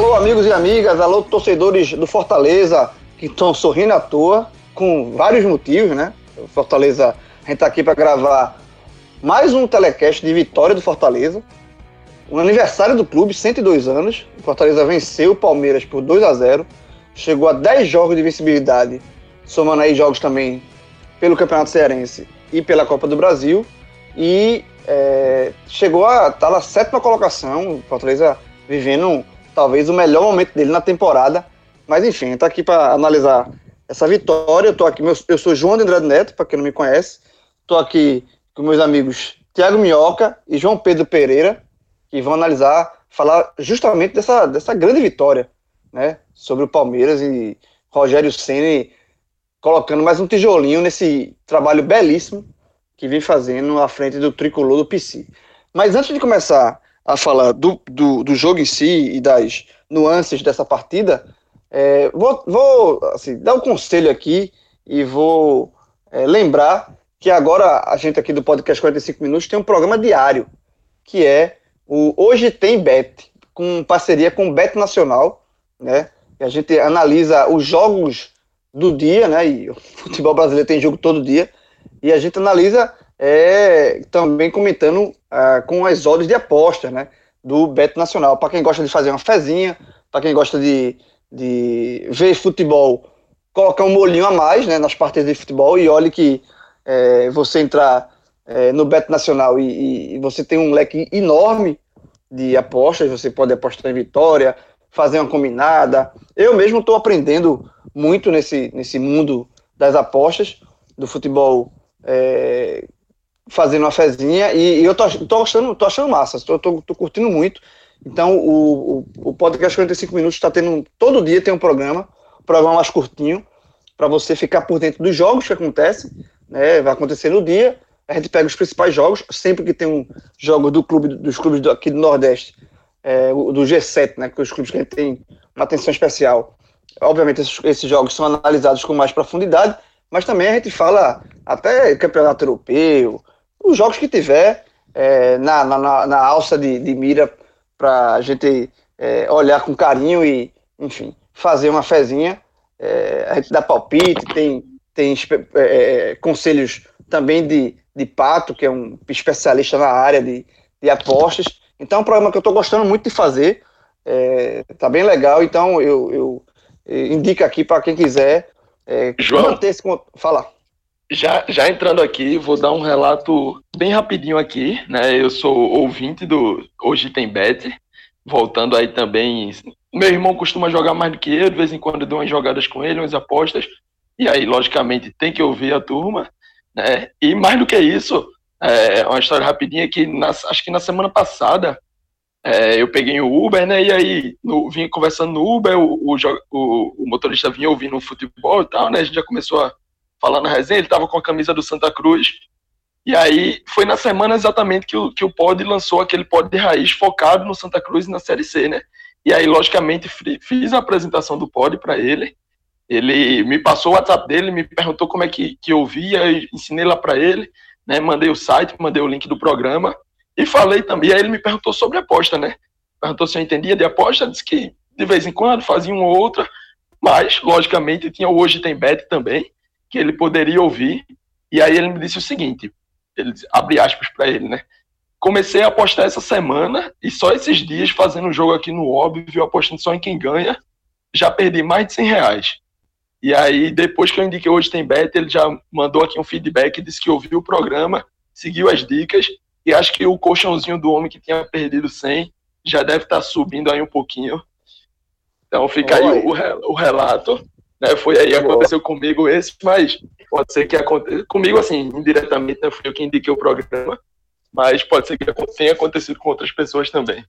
Alô, amigos e amigas, alô, torcedores do Fortaleza que estão sorrindo à toa, com vários motivos, né? Fortaleza, a gente tá aqui para gravar mais um telecast de vitória do Fortaleza. O aniversário do clube, 102 anos. O Fortaleza venceu o Palmeiras por 2 a 0 Chegou a 10 jogos de vencibilidade, somando aí jogos também pelo Campeonato Cearense e pela Copa do Brasil. E é, chegou a estar tá na sétima colocação. O Fortaleza vivendo talvez o melhor momento dele na temporada. Mas enfim, está aqui para analisar essa vitória. Eu tô aqui, eu sou João de Andrade Neto, para quem não me conhece. Estou aqui com meus amigos Tiago Minhoca e João Pedro Pereira, que vão analisar, falar justamente dessa, dessa grande vitória, né, sobre o Palmeiras e Rogério Ceni colocando mais um tijolinho nesse trabalho belíssimo que vem fazendo à frente do tricolor do PC. Mas antes de começar a falar do, do, do jogo em si e das nuances dessa partida, é, vou, vou assim, dar um conselho aqui e vou é, lembrar que agora a gente aqui do podcast 45 Minutos tem um programa diário, que é o Hoje Tem Bet, com parceria com o Bet Nacional, né? E a gente analisa os jogos do dia, né? E o futebol brasileiro tem jogo todo dia, e a gente analisa é, também comentando ah, com as odds de aposta, né? Do Bet Nacional. Para quem gosta de fazer uma fezinha, para quem gosta de, de ver futebol, colocar um molinho a mais né, nas partidas de futebol, e olhe que é, você entrar é, no Beto Nacional e, e, você tem um leque enorme de apostas, você pode apostar em vitória, fazer uma combinada. Eu mesmo estou aprendendo muito nesse, nesse mundo das apostas, do futebol, é, fazendo uma fezinha, e, e eu tô, tô, gostando, tô achando massa, tô, tô, tô curtindo muito. Então, o, o, o podcast 45 Minutos está tendo, todo dia tem um programa, um programa mais curtinho, para você ficar por dentro dos jogos que acontecem, né, vai acontecer no dia. A gente pega os principais jogos, sempre que tem um jogo do clube, dos clubes do, aqui do Nordeste, é, do G7, né, que os clubes que a gente tem uma atenção especial. Obviamente, esses, esses jogos são analisados com mais profundidade, mas também a gente fala até campeonato europeu, os jogos que tiver é, na, na, na, alça de, de mira para a gente é, olhar com carinho e, enfim, fazer uma fezinha. É, a gente dá palpite, tem tem é, é, conselhos também de, de Pato, que é um especialista na área de, de apostas. Então é um programa que eu estou gostando muito de fazer, é, tá bem legal, então eu, eu, eu indico aqui para quem quiser João, esse, falar. Já, já entrando aqui, vou dar um relato bem rapidinho aqui, né? Eu sou ouvinte do Hoje Tem Bet, voltando aí também. Meu irmão costuma jogar mais do que eu, de vez em quando eu dou umas jogadas com ele, umas apostas. E aí, logicamente, tem que ouvir a turma, né? E mais do que isso, é uma história rapidinha que na, acho que na semana passada é, eu peguei o Uber, né? E aí no, vim conversando no Uber, o, o, o, o, motorista vinha ouvindo o futebol e tal, né? A gente já começou a falar na resenha, ele tava com a camisa do Santa Cruz. E aí foi na semana exatamente que o, que o Pod lançou aquele Pod de raiz focado no Santa Cruz e na Série C, né? E aí, logicamente, fiz a apresentação do Pod para ele. Ele me passou o WhatsApp dele, me perguntou como é que, que eu via, ensinei lá para ele, né? Mandei o site, mandei o link do programa e falei também. Aí ele me perguntou sobre aposta, né? Perguntou se eu entendia de aposta, disse que de vez em quando fazia uma ou outra, mas logicamente tinha o Hoje Tem Bet também, que ele poderia ouvir. E aí ele me disse o seguinte: ele abre aspas para ele, né? Comecei a apostar essa semana e só esses dias fazendo o jogo aqui no óbvio, apostando só em quem ganha, já perdi mais de 100 reais. E aí, depois que eu indiquei hoje tem bet, ele já mandou aqui um feedback, disse que ouviu o programa, seguiu as dicas E acho que o colchãozinho do homem que tinha perdido 100 já deve estar tá subindo aí um pouquinho. Então fica Oi. aí o, o relato. Né? Foi aí, aconteceu comigo esse, mas pode ser que aconteça. Comigo, assim, indiretamente, né? Fui eu que indiquei o programa. Mas pode ser que tenha acontecido com outras pessoas também.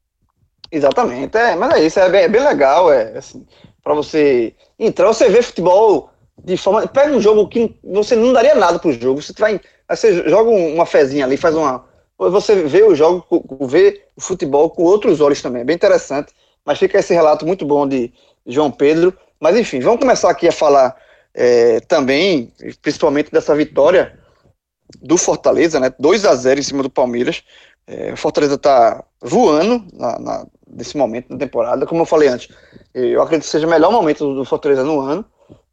Exatamente, é, mas é isso, é bem, é bem legal, é assim, para você entrar, você vê futebol de forma. Pega um jogo que você não daria nada pro jogo, você vai. Você joga uma fezinha ali, faz uma. Você vê o jogo, vê o futebol com outros olhos também, é bem interessante. Mas fica esse relato muito bom de João Pedro. Mas enfim, vamos começar aqui a falar é, também, principalmente dessa vitória do Fortaleza, né? 2 a 0 em cima do Palmeiras. É, o Fortaleza está voando na, na, nesse momento da temporada. Como eu falei antes, eu acredito que seja o melhor momento do Fortaleza no ano.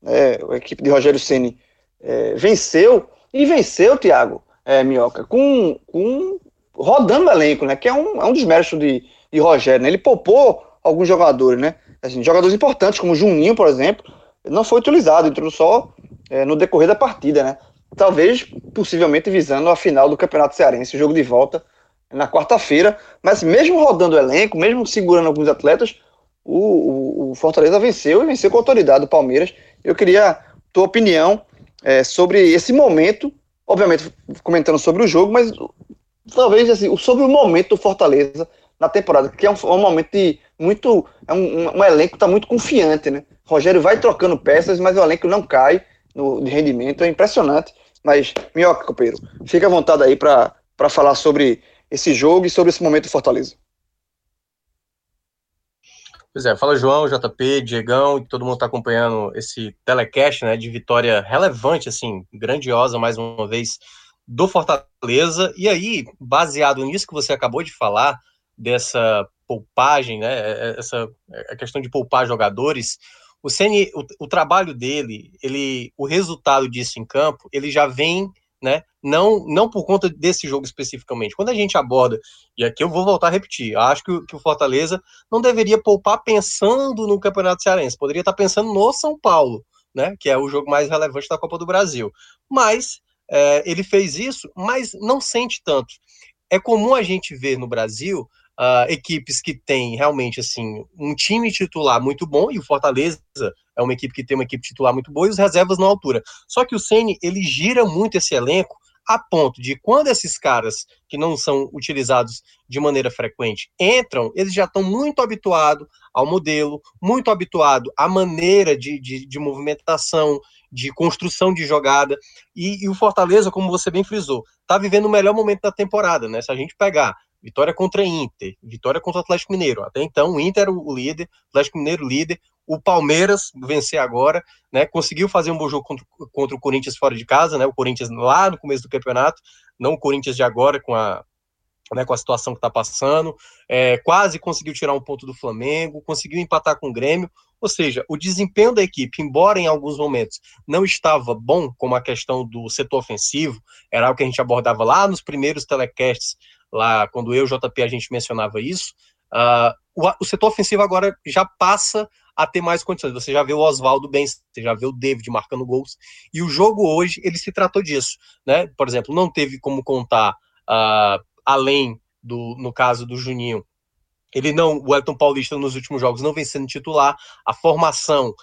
É, a equipe de Rogério Ceni é, venceu e venceu, Thiago é, Minhoca, com, com rodando o elenco, né? Que é um, é um desmérito de, de Rogério. Né? Ele poupou alguns jogadores, né? Assim, jogadores importantes, como Juninho, por exemplo, não foi utilizado, entrou só é, no decorrer da partida, né? Talvez, possivelmente, visando a final do Campeonato Cearense, o jogo de volta na quarta-feira. Mas mesmo rodando o elenco, mesmo segurando alguns atletas, o, o, o, Fortaleza venceu e venceu com autoridade o Palmeiras. Eu queria tua opinião é, sobre esse momento, obviamente comentando sobre o jogo, mas talvez assim, sobre o momento do Fortaleza na temporada, que é um, um momento de muito. É um, um elenco que está muito confiante, né? Rogério vai trocando peças, mas o elenco não cai no, de rendimento, é impressionante. Mas, Minhoca, companheiro, fica à vontade aí para falar sobre esse jogo e sobre esse momento do Fortaleza. Pois é, fala João, JP, Diegão, e todo mundo está acompanhando esse telecast, né, de vitória relevante, assim, grandiosa, mais uma vez, do Fortaleza. E aí, baseado nisso que você acabou de falar, dessa poupagem, né, é, é, essa a questão de poupar jogadores, o Ceni, o, o, trabalho dele, ele, o resultado disso em campo, ele já vem, né, não, não por conta desse jogo especificamente. Quando a gente aborda, e aqui eu vou voltar a repetir, acho que, que o Fortaleza não deveria poupar pensando no Campeonato Cearense, poderia estar pensando no São Paulo, né, que é o jogo mais relevante da Copa do Brasil. Mas é, ele fez isso, mas não sente tanto. É comum a gente ver no Brasil uh, equipes que têm realmente assim um time titular muito bom e o Fortaleza é uma equipe que tem uma equipe titular muito boa e os reservas na altura. Só que o Ceni ele gira muito esse elenco a ponto de quando esses caras que não são utilizados de maneira frequente entram, eles já estão muito habituados ao modelo, muito habituados à maneira de, de, de movimentação, de construção de jogada. E, e, o Fortaleza, como você bem frisou, está vivendo o melhor momento da temporada, né? Se a gente pegar Vitória contra Inter, vitória contra o Atlético Mineiro. Até então, o Inter era o líder, o Atlético Mineiro líder, o Palmeiras vencer agora, né? Conseguiu fazer um bom jogo contra, contra, o Corinthians fora de casa, né? O Corinthians lá no começo do campeonato, não o Corinthians de agora com a né, com a situação que está passando, é, quase conseguiu tirar um ponto do Flamengo, conseguiu empatar com o Grêmio, ou seja, o desempenho da equipe, embora em alguns momentos não estava bom, como a questão do setor ofensivo, era algo que a gente abordava lá nos primeiros telecasts lá quando eu, JP, a gente mencionava isso, uh, o, o, setor ofensivo agora já passa a ter mais condições. Você já vê o Oswaldo bem, você já vê o David marcando gols, e o jogo hoje, ele se tratou disso, né? Por exemplo, não teve como contar, uh, além do, no caso do Juninho, ele não, o Elton Paulista nos últimos jogos não vem sendo titular, a formação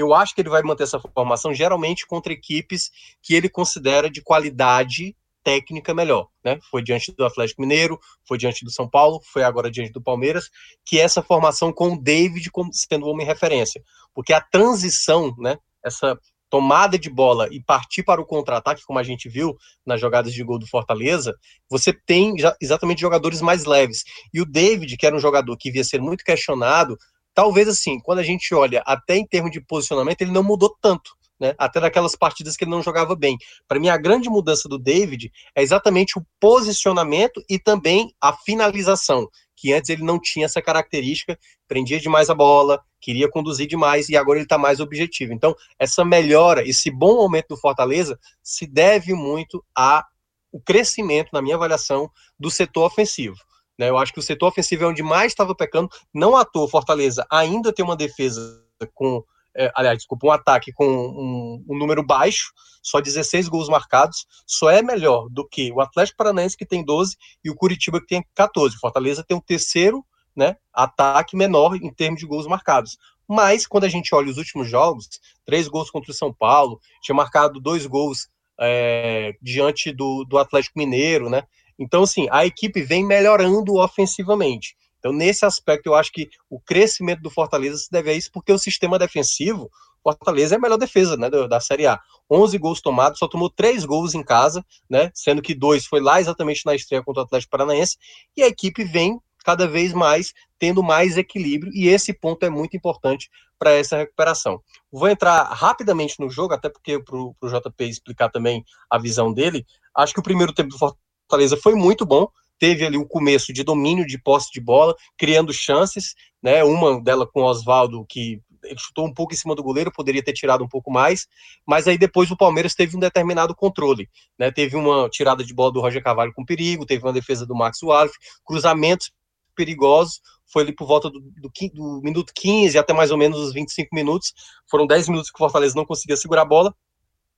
eu acho que ele vai manter essa formação geralmente contra equipes que ele considera de qualidade técnica melhor, né? Foi diante do Atlético Mineiro, foi diante do São Paulo, foi agora diante do Palmeiras, que essa formação com o David como sendo o homem referência, porque a transição, né? Essa tomada de bola e partir para o contra-ataque, como a gente viu nas jogadas de gol do Fortaleza, você tem exatamente jogadores mais leves. E o David, que era um jogador que via ser muito questionado, talvez assim, quando a gente olha até em termos de posicionamento, ele não mudou tanto né? Até naquelas partidas que ele não jogava bem. Para mim, a grande mudança do David é exatamente o posicionamento e também a finalização, que antes ele não tinha essa característica, prendia demais a bola, queria conduzir demais e agora ele está mais objetivo. Então, essa melhora, esse bom aumento do Fortaleza se deve muito a o crescimento, na minha avaliação, do setor ofensivo. Né? Eu acho que o setor ofensivo é onde mais estava pecando. Não à toa, Fortaleza ainda tem uma defesa com é, aliás, desculpa, um ataque com um, um, número baixo, só 16 gols marcados, só é melhor do que o Atlético Paranaense, que tem 12, e o Curitiba, que tem 14. O Fortaleza tem o terceiro né, ataque menor em termos de gols marcados. Mas, quando a gente olha os últimos jogos, três gols contra o São Paulo, tinha marcado dois gols é, diante do, do Atlético Mineiro, né? Então, assim, a equipe vem melhorando ofensivamente. Então, nesse aspecto, eu acho que o crescimento do Fortaleza se deve a isso, porque o sistema defensivo, Fortaleza é a melhor defesa né, da Série A. 11 gols tomados, só tomou 3 gols em casa, né, sendo que dois foi lá exatamente na estreia contra o Atlético Paranaense, e a equipe vem cada vez mais tendo mais equilíbrio, e esse ponto é muito importante para essa recuperação. Vou entrar rapidamente no jogo, até porque para o JP explicar também a visão dele. Acho que o primeiro tempo do Fortaleza foi muito bom, teve ali o começo de domínio de posse de bola, criando chances, né? Uma dela com o Oswaldo, que chutou um pouco em cima do goleiro, poderia ter tirado um pouco mais, mas aí depois o Palmeiras teve um determinado controle, né? Teve uma tirada de bola do Roger Cavalho com perigo, teve uma defesa do Max Walf, cruzamentos perigosos, foi ali por volta do, do, do, minuto 15 até mais ou menos os 25 minutos, foram 10 minutos que o Fortaleza não conseguia segurar a bola,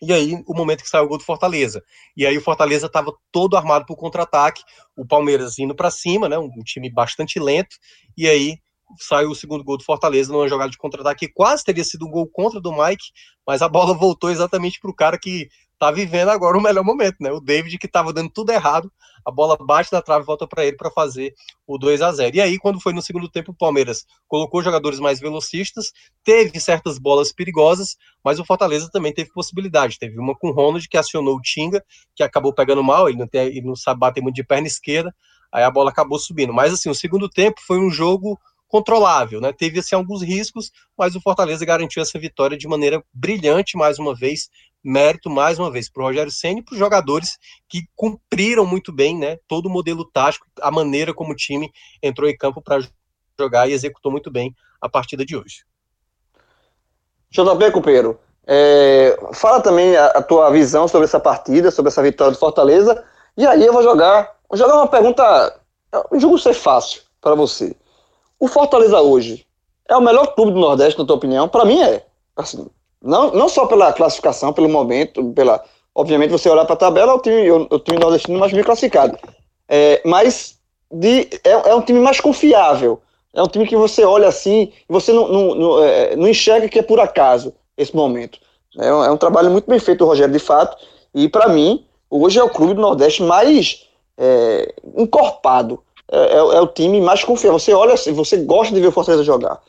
e aí, o momento que saiu o gol do Fortaleza. E aí, o Fortaleza estava todo armado para o contra-ataque, o Palmeiras indo para cima, né? Um, time bastante lento. E aí, saiu o segundo gol do Fortaleza numa jogada de contra-ataque que quase teria sido um gol contra do Mike, mas a bola voltou exatamente para o cara que tá vivendo agora o melhor momento, né? O David que estava dando tudo errado, a bola bate na trave volta para ele para fazer o 2 a 0. E aí quando foi no segundo tempo o Palmeiras colocou jogadores mais velocistas, teve certas bolas perigosas, mas o Fortaleza também teve possibilidade. Teve uma com o Ronald que acionou o Tinga, que acabou pegando mal, ele não tem, ele não sabe bater muito de perna esquerda, aí a bola acabou subindo. Mas assim, o segundo tempo foi um jogo controlável, né? Teve assim alguns riscos, mas o Fortaleza garantiu essa vitória de maneira brilhante mais uma vez, mérito mais uma vez para o Rogério Senna e para os jogadores que cumpriram muito bem, né? Todo o modelo tático, a maneira como o time entrou em campo para jogar e executou muito bem a partida de hoje. JB, companheiro, é, fala também a, a, tua visão sobre essa partida, sobre essa vitória do Fortaleza, e aí eu vou jogar, vou jogar uma pergunta, eu julgo ser fácil para você. O Fortaleza hoje é o melhor clube do Nordeste, na tua opinião? Para mim é. Assim, não, não só pela classificação, pelo momento, pela. Obviamente, você olhar para a tabela, o time, o, o time nordestino mais bem classificado. É, mas de, é, é, um time mais confiável. É um time que você olha assim você não, não, não, é, não, enxerga que é por acaso esse momento. É um, é um trabalho muito bem feito do Rogério, de fato. E para mim, hoje é o clube do Nordeste mais é, encorpado é, é, é, o time mais confiável. Você olha, você gosta de ver o Fortaleza jogar.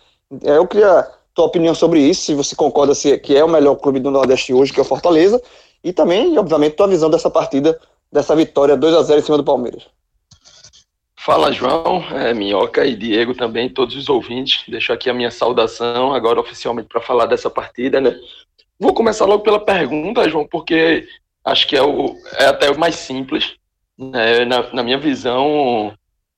É, eu queria tua opinião sobre isso, se você concorda se, que é o melhor clube do Nordeste hoje, que é o Fortaleza, e também, obviamente, tua visão dessa partida, dessa vitória 2 a 0 em cima do Palmeiras. Fala, João, é, Minhoca e Diego também, todos os ouvintes. Deixo aqui a minha saudação agora oficialmente para falar dessa partida, né? Vou começar logo pela pergunta, João, porque acho que é, o, é até o mais simples. Né? Na, na minha visão,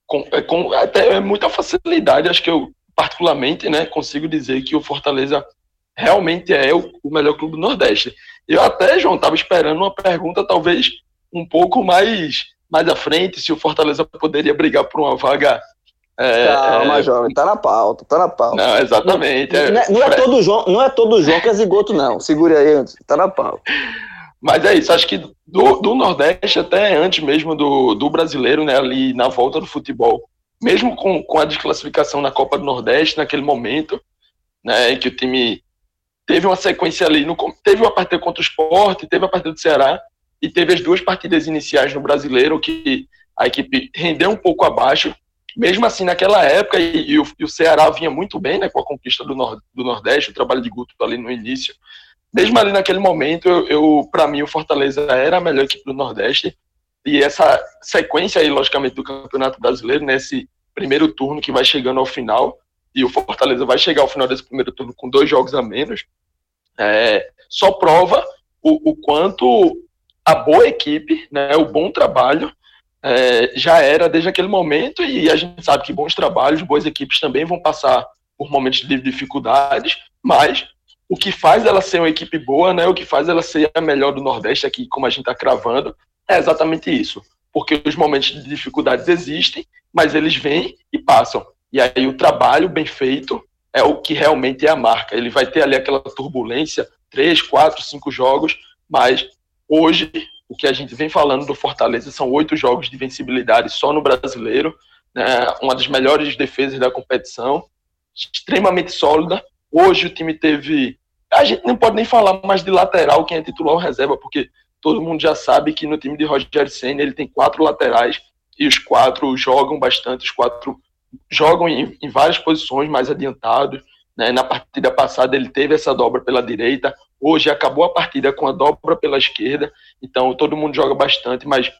com, é, com até é muita facilidade, acho que eu particularmente, né, consigo dizer que o Fortaleza realmente é o, o melhor clube do Nordeste. Eu até, João, estava esperando uma pergunta talvez um pouco mais mais à frente, se o Fortaleza poderia brigar por uma vaga é, Calma, é... jovem, tá na pauta, tá na pauta. Não, exatamente. Não, é, não, é, não é todo João, não é todo João que é zigoto, não. Segure aí antes, tá na pauta. Mas é isso, acho que do, do Nordeste, até antes mesmo do, do brasileiro, né, ali na volta do futebol, mesmo com, com a desclassificação na Copa do Nordeste, naquele momento, né, que o time teve uma sequência ali, no, teve uma partida contra o Sport, teve a partida do Ceará, e teve as duas partidas iniciais no brasileiro, que a equipe rendeu um pouco abaixo, mesmo assim naquela época, e, e, o, e o, Ceará vinha muito bem né, com a conquista do, nord, do Nordeste, o trabalho de Guto ali no início, mesmo ali naquele momento, eu, eu para mim, o Fortaleza era a melhor equipe do Nordeste. E essa sequência aí, logicamente, do Campeonato Brasileiro, nesse primeiro turno que vai chegando ao final, e o Fortaleza vai chegar ao final desse primeiro turno com dois jogos a menos, é, só prova o, o, quanto a boa equipe, né, o bom trabalho, é, já era desde aquele momento, e a gente sabe que bons trabalhos, boas equipes também vão passar por momentos de dificuldades, mas o que faz ela ser uma equipe boa, né? O que faz ela ser a melhor do Nordeste aqui, como a gente está cravando, é exatamente isso. Porque os momentos de dificuldades existem, mas eles vêm e passam. E aí o trabalho bem feito é o que realmente é a marca. Ele vai ter ali aquela turbulência, três, quatro, cinco jogos, mas hoje o que a gente vem falando do Fortaleza são oito jogos de vencibilidade só no brasileiro, né, uma das melhores defesas da competição, extremamente sólida. Hoje o time teve. A gente não pode nem falar mais de lateral, quem é titular ou reserva, porque todo mundo já sabe que no time de Roger Senna ele tem quatro laterais e os quatro jogam bastante, os quatro jogam em, em várias posições mais adiantados. Né? Na partida passada ele teve essa dobra pela direita, hoje acabou a partida com a dobra pela esquerda, então todo mundo joga bastante, mas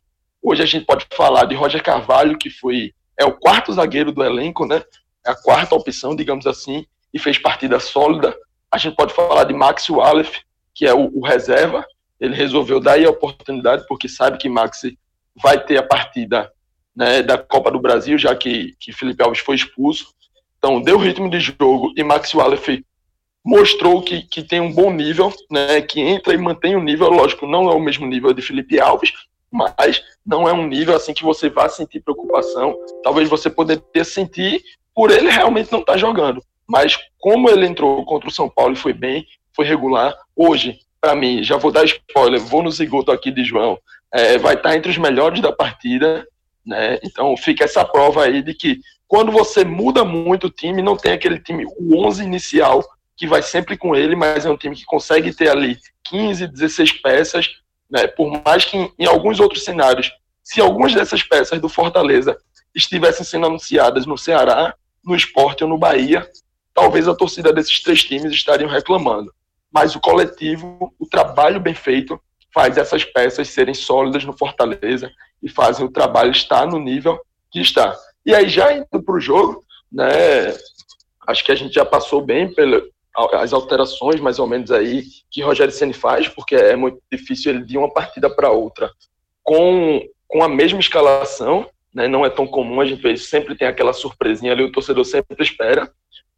hoje a gente pode falar de Roger Carvalho, que foi é o quarto zagueiro do elenco, né? É a quarta opção, digamos assim, e fez partida sólida. A gente pode falar de Max Wallace, que é o, o reserva. Ele resolveu dar aí a oportunidade, porque sabe que Max vai ter a partida né, da Copa do Brasil, já que, que Felipe Alves foi expulso. Então, deu ritmo de jogo e Max Wallace mostrou que, que tem um bom nível, né, que entra e mantém o nível, lógico, não é o mesmo nível de Felipe Alves, mas não é um nível assim que você vá sentir preocupação. Talvez você poderia sentir por ele realmente não estar tá jogando. Mas como ele entrou contra o São Paulo e foi bem, foi regular, hoje, para mim, já vou dar spoiler, vou no zigoto aqui de João, é, vai estar tá entre os melhores da partida, né? Então fica essa prova aí de que quando você muda muito o time, não tem aquele time, o 11 inicial, que vai sempre com ele, mas é um time que consegue ter ali 15, 16 peças, né? Por mais que em, em alguns outros cenários, se algumas dessas peças do Fortaleza estivessem sendo anunciadas no Ceará, no Esporte ou no Bahia, talvez a torcida desses três times estariam reclamando. Mas o coletivo, o trabalho bem feito, faz essas peças serem sólidas no Fortaleza e fazem o trabalho estar no nível que está. E aí, já indo para o jogo, né, acho que a gente já passou bem pelas alterações, mais ou menos, aí que Rogério Ceni faz, porque é muito difícil ele de uma partida para outra com, com a mesma escalação, né, não é tão comum, a gente vê, sempre tem aquela surpresinha ali, o torcedor sempre espera.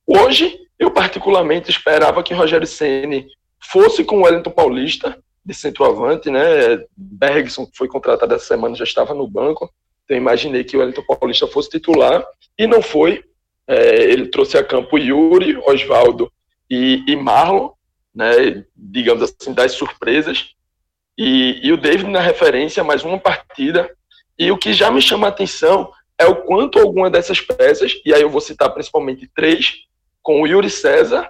Hoje, eu particularmente esperava que Rogério Ceni fosse com o Wellington Paulista, de centroavante, né? Bergson, que foi contratado essa semana, já estava no banco. Então, imaginei que o Wellington Paulista fosse titular, e não foi. É, ele trouxe a campo Yuri, Oswaldo e, e Marlon, né? Digamos assim, das surpresas. E, e o David na referência, mais uma partida e o que já me chama a atenção é o quanto alguma dessas peças, e aí eu vou citar principalmente três, com o Yuri César,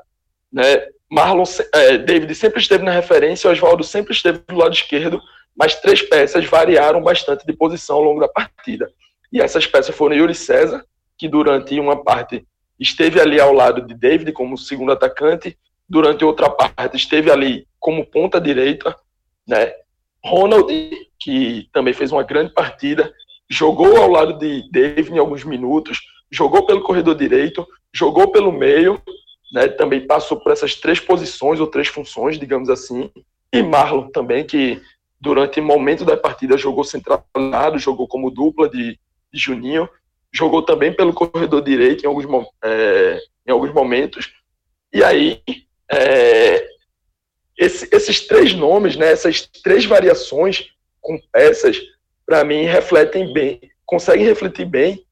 né, Marlon, é, David sempre esteve na referência, Oswaldo sempre esteve do lado esquerdo, mas três peças variaram bastante de posição ao longo da partida. E essas peças foram Yuri César, que durante uma parte esteve ali ao lado de David como segundo atacante, durante outra parte esteve ali como ponta direita, né? Ronald, que também fez uma grande partida, jogou ao lado de David em alguns minutos, jogou pelo corredor direito, jogou pelo meio, né, também passou por essas três posições ou três funções, digamos assim, e Marlon também, que durante o momento da partida jogou centralizado, jogou como dupla de, de Juninho, jogou também pelo corredor direito em alguns, é, em alguns momentos, e aí é, esse, esses três nomes, né, essas três variações com peças, para mim, refletem bem, conseguem refletir bem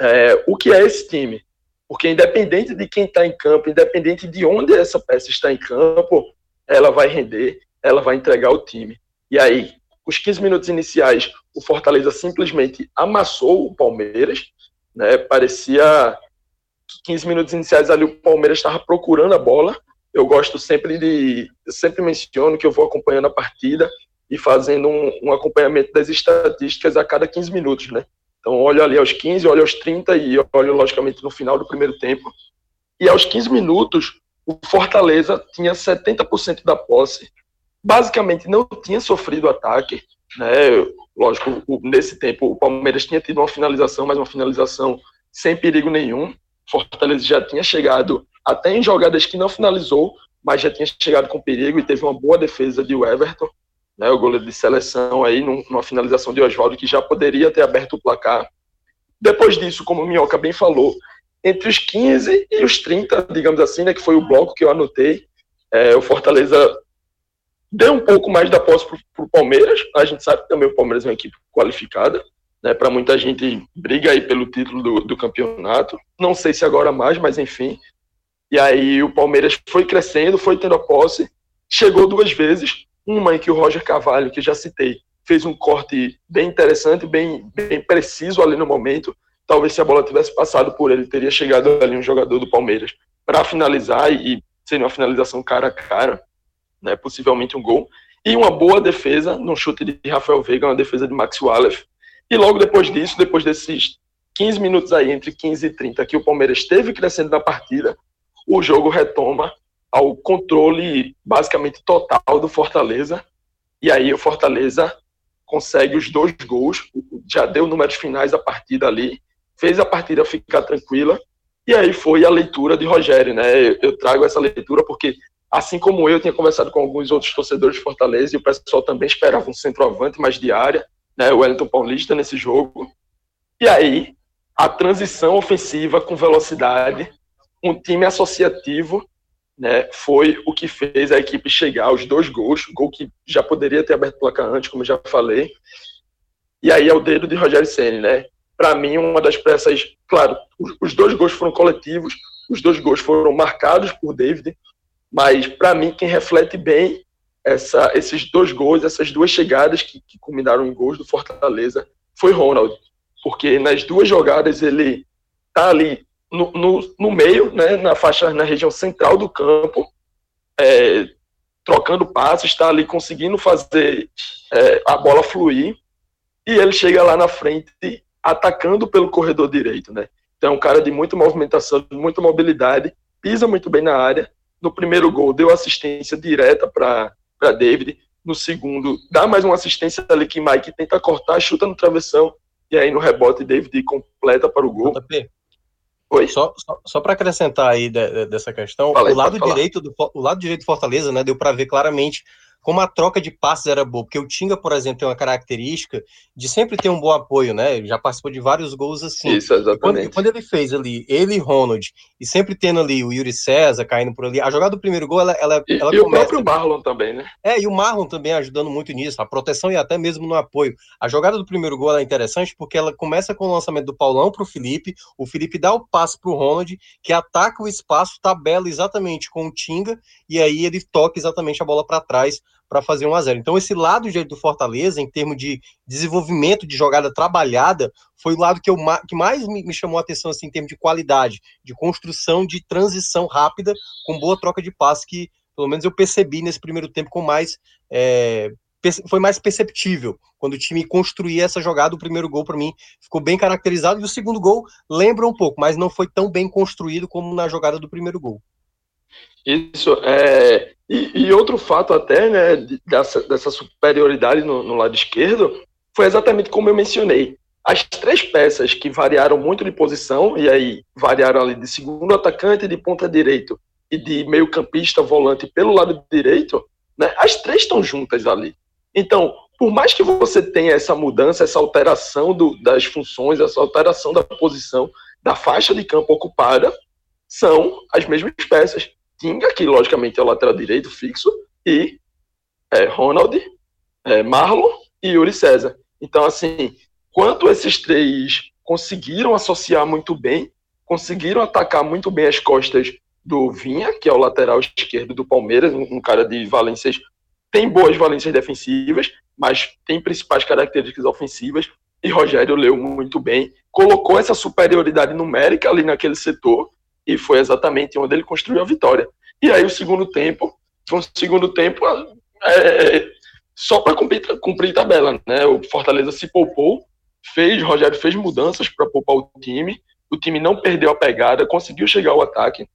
é, o que é esse time. Porque independente de quem está em campo, independente de onde essa peça está em campo, ela vai render, ela vai entregar o time. E aí, os 15 minutos iniciais, o Fortaleza simplesmente amassou o Palmeiras, né? Parecia 15 minutos iniciais ali o Palmeiras estava procurando a bola, eu gosto sempre de. Sempre menciono que eu vou acompanhando a partida e fazendo um, um, acompanhamento das estatísticas a cada 15 minutos, né? Então, olho ali aos 15, olho aos 30 e olho, logicamente, no final do primeiro tempo. E aos 15 minutos, o Fortaleza tinha 70% da posse. Basicamente, não tinha sofrido ataque, né? Lógico, nesse tempo, o Palmeiras tinha tido uma finalização, mas uma finalização sem perigo nenhum. Fortaleza já tinha chegado até em jogadas que não finalizou, mas já tinha chegado com perigo e teve uma boa defesa de Everton, né, o goleiro de seleção aí, numa finalização de Oswaldo, que já poderia ter aberto o placar. Depois disso, como o Minhoca bem falou, entre os 15 e os 30, digamos assim, né, que foi o bloco que eu anotei, é, o Fortaleza deu um pouco mais da posse para o Palmeiras. A gente sabe que também o Palmeiras é uma equipe qualificada, né, para muita gente briga aí pelo título do, do campeonato. Não sei se agora mais, mas enfim, E aí o Palmeiras foi crescendo, foi tendo a posse, chegou duas vezes, uma em que o Roger Carvalho, que já citei, fez um corte bem interessante, bem, bem preciso ali no momento. Talvez se a bola tivesse passado por ele, teria chegado ali um jogador do Palmeiras para finalizar e seria uma finalização cara a cara, né, possivelmente um gol. E uma boa defesa, num chute de Rafael Veiga, uma defesa de Max Wallace. E logo depois disso, depois desses 15 minutos aí, entre 15 e 30, que o Palmeiras esteve crescendo na partida, o jogo retoma ao controle basicamente total do Fortaleza. E aí o Fortaleza consegue os dois gols, já deu números finais da partida ali, fez a partida ficar tranquila. E aí foi a leitura de Rogério, né? Eu trago essa leitura porque, assim como eu tinha conversado com alguns outros torcedores de Fortaleza, e o pessoal também esperava um centroavante mais de área, né? O Wellington Paulista nesse jogo. E aí, a transição ofensiva com velocidade, um time associativo né, foi o que fez a equipe chegar aos dois gols, gol que já poderia ter aberto o placar antes, como já falei. E aí é o dedo de Rogério Ceni, né? Para mim, uma das peças, claro, os dois gols foram coletivos, os dois gols foram marcados por David, mas para mim quem reflete bem essa, esses dois gols, essas duas chegadas que, que culminaram em gols do Fortaleza, foi Ronald, porque nas duas jogadas ele tá ali no, no, no, meio, né, na faixa, na região central do campo, é, trocando passos, está ali conseguindo fazer é, a bola fluir, e ele chega lá na frente atacando pelo corredor direito, né? Então, é um cara de muita movimentação, de muita mobilidade, pisa muito bem na área. No primeiro gol, deu assistência direta para David. No segundo, dá mais uma assistência ali que Mike tenta cortar, chuta no travessão, e aí no rebote, David completa para o gol. JP, Oi? Só, só, só para acrescentar aí de, de, dessa questão, o lado direito do o lado direito do Fortaleza, né, deu para ver claramente como a troca de passes era boa, porque o Tinga, por exemplo, tem uma característica de sempre ter um bom apoio, né? Já participou de vários gols assim. Isso, exatamente. Quando, quando, ele fez ali, ele e Ronald, e sempre tendo ali o Yuri César caindo por ali, a jogada do primeiro gol, ela, ela, e, ela e começa... o próprio Marlon também, né? É, e o Marlon também ajudando muito nisso, a proteção e até mesmo no apoio. A jogada do primeiro gol é interessante porque ela começa com o lançamento do Paulão para o Felipe, o Felipe dá o passe para o Ronald, que ataca o espaço, tabela exatamente com o Tinga, e aí ele toca exatamente a bola para trás para fazer 1 a 0 Então, esse lado do Fortaleza, em termos de desenvolvimento de jogada trabalhada, foi o lado que, eu, que mais me, me chamou a atenção assim, em termos de qualidade, de construção, de transição rápida, com boa troca de passe, que pelo menos eu percebi nesse primeiro tempo com mais. É, foi mais perceptível quando o time construía essa jogada. O primeiro gol, para mim, ficou bem caracterizado, e o segundo gol lembra um pouco, mas não foi tão bem construído como na jogada do primeiro gol. Isso, é, e, e, outro fato até, né, dessa, dessa superioridade no, no, lado esquerdo, foi exatamente como eu mencionei. As três peças que variaram muito de posição, e aí variaram ali de segundo atacante, de ponta direito e de meio campista, volante pelo lado direito, né, as três estão juntas ali. Então, por mais que você tenha essa mudança, essa alteração do, das funções, essa alteração da posição da faixa de campo ocupada, são as mesmas peças. Tinga, que logicamente é o lateral direito fixo, e é, Ronald, é, Marlon e Yuri César. Então, assim, quanto esses três conseguiram associar muito bem, conseguiram atacar muito bem as costas do Vinha, que é o lateral esquerdo do Palmeiras, um cara de valências, tem boas valências defensivas, mas tem principais características ofensivas, e Rogério leu muito bem, colocou essa superioridade numérica ali naquele setor, e foi exatamente onde ele construiu a vitória. E aí o segundo tempo, foi um segundo tempo é, só para cumprir, cumprir tabela, né? O Fortaleza se poupou, fez, Rogério fez mudanças para poupar o time, o time não perdeu a pegada, conseguiu chegar ao ataque.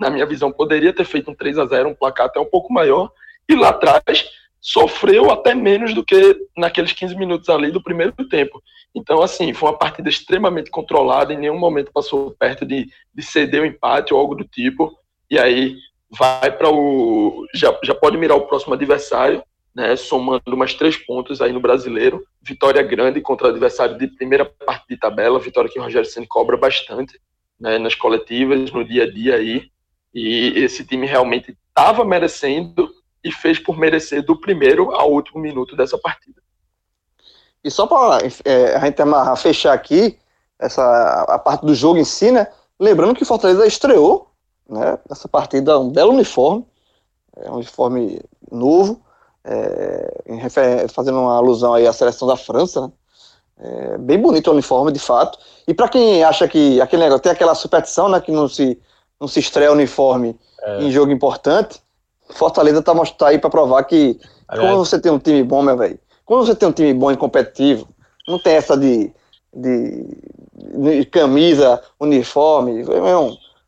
Na minha visão, poderia ter feito um 3 a 0 um placar até um pouco maior, e lá atrás sofreu até menos do que naqueles 15 minutos ali do primeiro tempo. Então, assim, foi uma partida extremamente controlada, em nenhum momento passou perto de, de ceder o um empate ou algo do tipo, e aí vai para o. Já, já pode mirar o próximo adversário, né, somando mais três pontos aí no brasileiro. Vitória grande contra o adversário de primeira parte de tabela, vitória que o Rogério Senna cobra bastante né, nas coletivas, no dia a dia aí. E esse time realmente estava merecendo e fez por merecer do primeiro ao último minuto dessa partida. E só para é, a gente amarrar, fechar aqui essa a parte do jogo em si, né? Lembrando que o Fortaleza estreou né? Essa partida, um belo uniforme, é um uniforme novo, é, fazendo uma alusão aí à seleção da França, né? É, bem bonito o uniforme, de fato. E para quem acha que aquele negócio tem aquela superstição, né, que não se, não se estreia o uniforme é. em jogo importante, Fortaleza tá, tá aí para provar que Aliás. quando você tem um time bom, meu velho, quando você tem um time bom e competitivo, não tem essa de, de, de camisa, uniforme,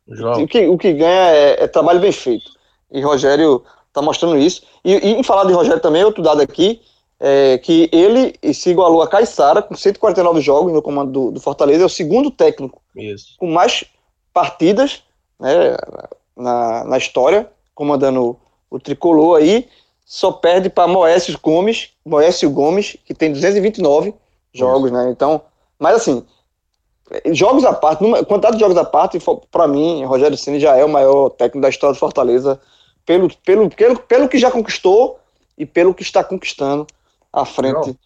o, que, o que ganha é, é, trabalho bem feito. E Rogério tá mostrando isso. E, e em falar de Rogério também, outro dado aqui, é, que ele se igualou a Caixara com 149 jogos no comando do, do, Fortaleza, é o segundo técnico Isso. com mais partidas né, na, na história, comandando o, tricolor aí, só perde para Moécio Gomes, Moécio Gomes, que tem 229 jogos, Isso. né? Então, mas assim, jogos à parte, quantidade de jogos à parte, para mim, Rogério Ceni já é o maior técnico da história do Fortaleza, pelo, pelo, pelo, pelo que já conquistou e pelo que está conquistando à frente. Não.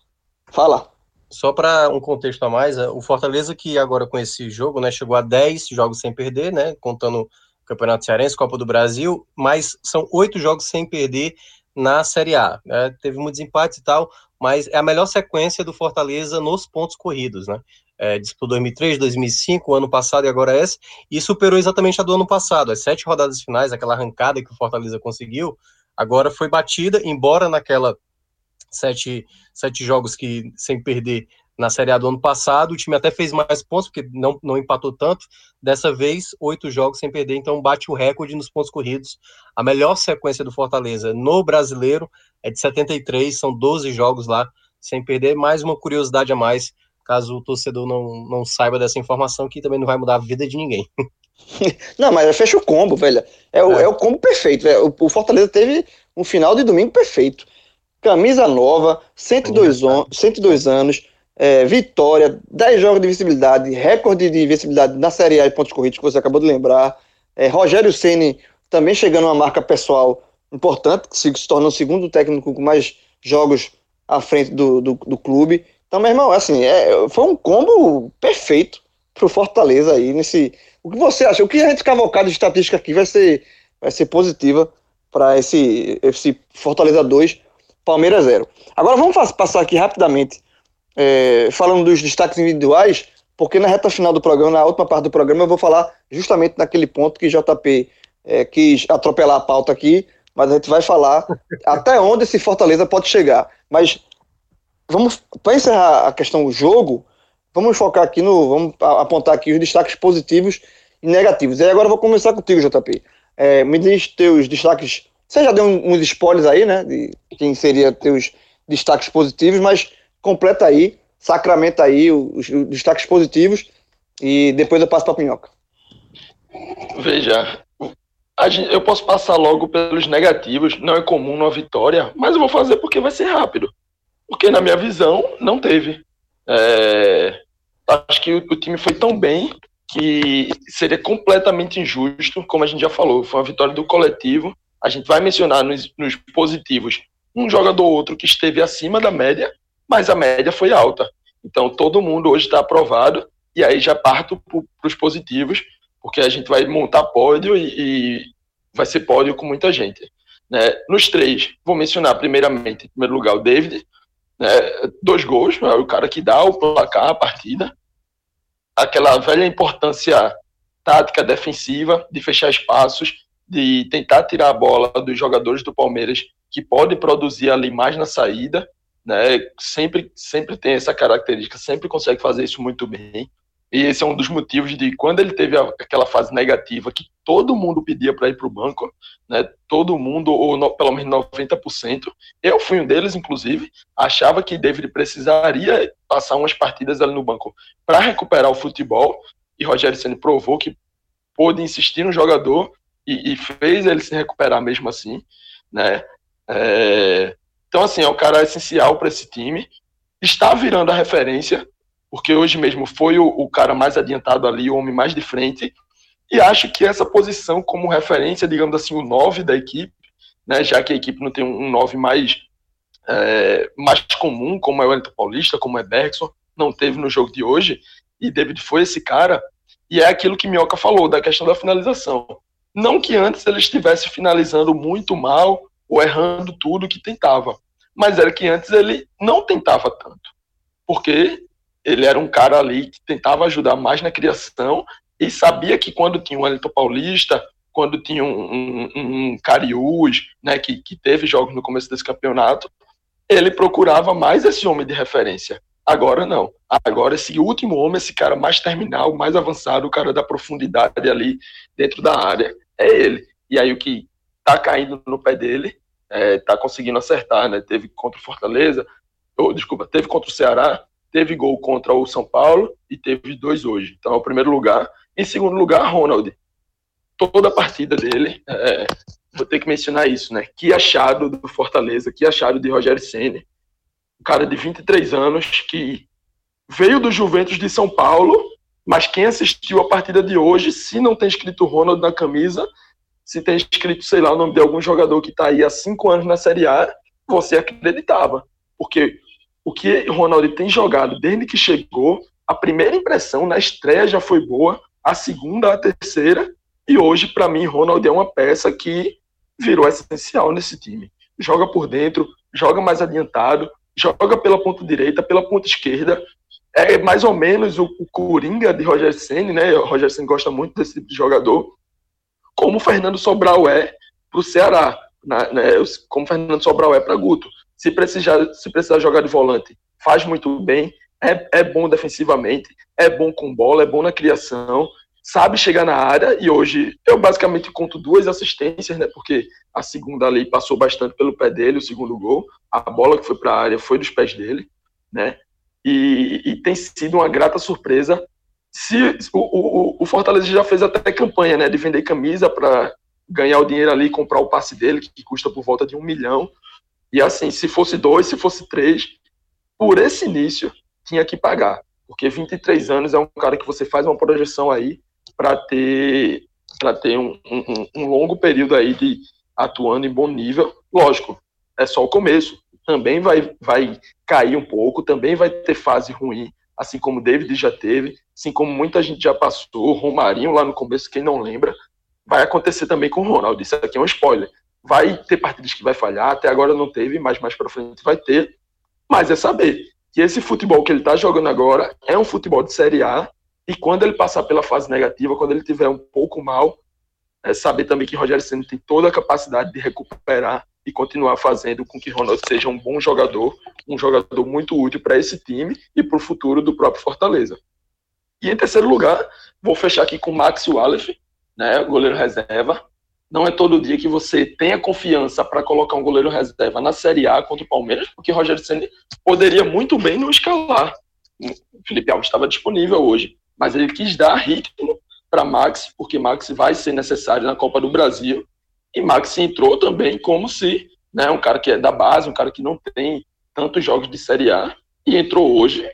Fala. Só para um contexto a mais, o Fortaleza que agora com esse jogo, né, chegou a 10 jogos sem perder, né, contando o Campeonato Cearense, Copa do Brasil, mas são oito jogos sem perder na Série A. Né? Teve muitos empates e tal, mas é a melhor sequência do Fortaleza nos pontos corridos, né? É, disputou 2003, 2005, ano passado e agora essa, e superou exatamente a do ano passado. As sete rodadas finais, aquela arrancada que o Fortaleza conseguiu, agora foi batida, embora naquela sete, sete jogos que sem perder na Série A do ano passado. O time até fez mais pontos, porque não, não empatou tanto. Dessa vez, oito jogos sem perder, então bate o recorde nos pontos corridos. A melhor sequência do Fortaleza no brasileiro é de 73, são 12 jogos lá sem perder. Mais uma curiosidade a mais, caso o torcedor não, não saiba dessa informação, que também não vai mudar a vida de ninguém. Não, mas fecha o combo, velho. É o, é. é o combo perfeito. Velho. O Fortaleza teve um final de domingo perfeito camisa nova, 102, on, 102 anos, é, vitória, 10 jogos de visibilidade, recorde de visibilidade na Série A de pontos corridos, que você acabou de lembrar. É, Rogério Ceni também chegando a uma marca pessoal importante, que se, se torna o segundo técnico com mais jogos à frente do, do, do clube. Então, meu irmão, assim, é, foi um combo perfeito pro Fortaleza aí nesse. O que você acha? O que a gente cavalcar de estatística aqui vai ser, vai ser positiva para esse, esse Fortaleza 2 Palmeiras 0. Agora vamos passar aqui rapidamente, é, falando dos destaques individuais, porque na reta final do programa, na última parte do programa, eu vou falar justamente naquele ponto que JP é, quis atropelar a pauta aqui, mas a gente vai falar até onde esse Fortaleza pode chegar. Mas vamos, para encerrar a questão do jogo, vamos focar aqui no. Vamos apontar aqui os destaques positivos e negativos. E agora eu vou começar contigo, JP. É, me diz teus destaques você já deu uns spoilers aí, né? De quem seria teus destaques positivos, mas completa aí, sacramenta aí os, os destaques positivos e depois eu passo para a Pinhoca. Veja, gente, eu posso passar logo pelos negativos, não é comum numa vitória, mas eu vou fazer porque vai ser rápido. Porque na minha visão, não teve. É, acho que o, o time foi tão bem que seria completamente injusto, como a gente já falou, foi uma vitória do coletivo a gente vai mencionar nos, nos positivos um jogador ou outro que esteve acima da média, mas a média foi alta. Então todo mundo hoje está aprovado, e aí já parto para os positivos, porque a gente vai montar pódio e, e, vai ser pódio com muita gente. Né? Nos três, vou mencionar primeiramente, em primeiro lugar, o David, né? dois gols, é o cara que dá o placar, a partida, aquela velha importância tática defensiva, de fechar espaços, de tentar tirar a bola dos jogadores do Palmeiras que podem produzir ali mais na saída, né? Sempre, sempre tem essa característica, sempre consegue fazer isso muito bem. E esse é um dos motivos de quando ele teve aquela fase negativa que todo mundo pedia para ir para o banco, né? Todo mundo, ou no, pelo menos 90%. Eu fui um deles, inclusive, achava que David precisaria passar umas partidas ali no banco para recuperar o futebol. E Rogério Ceni provou que pôde insistir no jogador e, e fez ele se recuperar mesmo assim, né? É, então, assim, é um cara essencial para esse time. Está virando a referência, porque hoje mesmo foi o, o, cara mais adiantado ali, o homem mais de frente. E acho que essa posição como referência, digamos assim, o 9 da equipe, né, já que a equipe não tem um 9 mais, é, mais comum, como é o Wellington Paulista, como é Bergson, não teve no jogo de hoje, e David foi esse cara. E é aquilo que Minhoca falou, da questão da finalização Não que antes ele estivesse finalizando muito mal ou errando tudo que tentava, mas era que antes ele não tentava tanto, porque ele era um cara ali que tentava ajudar mais na criação e sabia que quando tinha um Wellington Paulista, quando tinha um, um, um Cariús, né, que, que teve jogos no começo desse campeonato, ele procurava mais esse homem de referência. Agora não. Agora esse último homem, esse cara mais terminal, mais avançado, o cara da profundidade ali dentro da área, é ele. E aí o que tá caindo no pé dele, é, tá conseguindo acertar, né? Teve contra o Fortaleza, ou desculpa, teve contra o Ceará, teve gol contra o São Paulo e teve dois hoje. Então é o primeiro lugar. Em segundo lugar, Ronald. Toda a partida dele, é, vou ter que mencionar isso, né? Que achado do Fortaleza, que achado de Rogério Senna um cara de 23 anos que veio do Juventus de São Paulo, mas quem assistiu a partida de hoje, se não tem escrito Ronald na camisa, se tem escrito, sei lá, o nome de algum jogador que está aí há cinco anos na Série A, você acreditava. Porque o que Ronald tem jogado desde que chegou, a primeira impressão na estreia já foi boa, a segunda, a terceira, e hoje, para mim, Ronald é uma peça que virou essencial nesse time. Joga por dentro, joga mais adiantado, joga pela ponta direita, pela ponta esquerda. É mais ou menos o, o Coringa de Roger Senna, né? O Roger Senna gosta muito desse tipo de jogador. Como o Fernando Sobral é para o Ceará, né? como o Fernando Sobral é para Guto. Se precisar, se precisar jogar de volante, faz muito bem, é, é bom defensivamente, é bom com bola, é bom na criação, sabe chegar na área e hoje eu basicamente conto duas assistências, né? Porque a segunda ali passou bastante pelo pé dele, o segundo gol, a bola que foi para a área foi dos pés dele, né? E, e, tem sido uma grata surpresa. Se o, o, o, Fortaleza já fez até campanha, né, de vender camisa para ganhar o dinheiro ali, comprar o passe dele que custa por volta de um milhão. E assim, se fosse dois, se fosse três, por esse início tinha que pagar, porque 23 anos é um cara que você faz uma projeção aí para ter para ter um, um, um, longo período aí de atuando em bom nível. Lógico, é só o começo. Também vai, vai cair um pouco, também vai ter fase ruim, assim como David já teve, assim como muita gente já passou, Romarinho lá no começo, quem não lembra, vai acontecer também com o Ronaldo. Isso aqui é um spoiler. Vai ter partidas que vai falhar, até agora não teve, mas mais para frente vai ter. Mas é saber que esse futebol que ele está jogando agora é um futebol de Série A e quando ele passar pela fase negativa, quando ele tiver um pouco mal, é saber também que Rogério Senna tem toda a capacidade de recuperar e continuar fazendo com que Ronaldo seja um bom jogador, um jogador muito útil para esse time e para o futuro do próprio Fortaleza. E em terceiro lugar, vou fechar aqui com Max Wallace, né, goleiro reserva. Não é todo dia que você tenha confiança para colocar um goleiro reserva na Série A contra o Palmeiras, porque Rogério Senna poderia muito bem não escalar. O Felipe Alves estava disponível hoje mas ele quis dar ritmo para Max, porque Max vai ser necessário na Copa do Brasil. E Max entrou também como se, né, um cara que é da base, um cara que não tem tantos jogos de Série A, e entrou hoje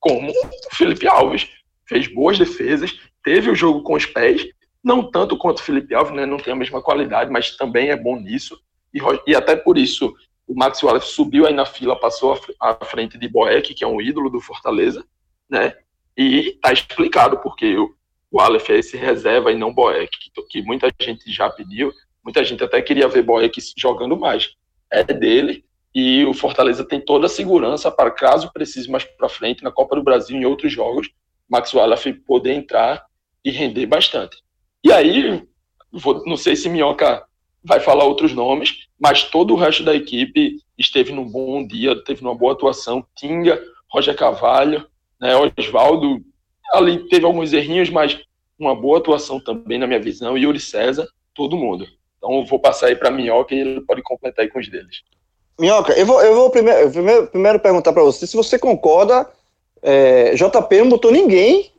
como Felipe Alves. Fez boas defesas, teve o jogo com os pés, não tanto quanto o Felipe Alves, né, não tem a mesma qualidade, mas também é bom nisso. E, e até por isso o Max Wallace subiu aí na fila, passou à frente de Boeck, que é um ídolo do Fortaleza, né? E está explicado porque o, Aleph é esse reserva e não Boeck, que muita gente já pediu, muita gente até queria ver Boeck jogando mais. É dele e o Fortaleza tem toda a segurança para caso precise mais para frente na Copa do Brasil em outros jogos, Max Wallace poder entrar e render bastante. E aí, vou, não sei se Minhoca vai falar outros nomes, mas todo o resto da equipe esteve num bom dia, teve uma boa atuação. Tinga, Roger Cavalho, né? Oswaldo ali teve alguns errinhos, mas uma boa atuação também na minha visão. Yuri César, todo mundo. Então eu vou passar aí para Minhoca e ele pode completar aí com os deles. Minhoca, eu vou, eu vou primeiro, primeiro, primeiro perguntar para você se você concorda. É, JP não botou ninguém,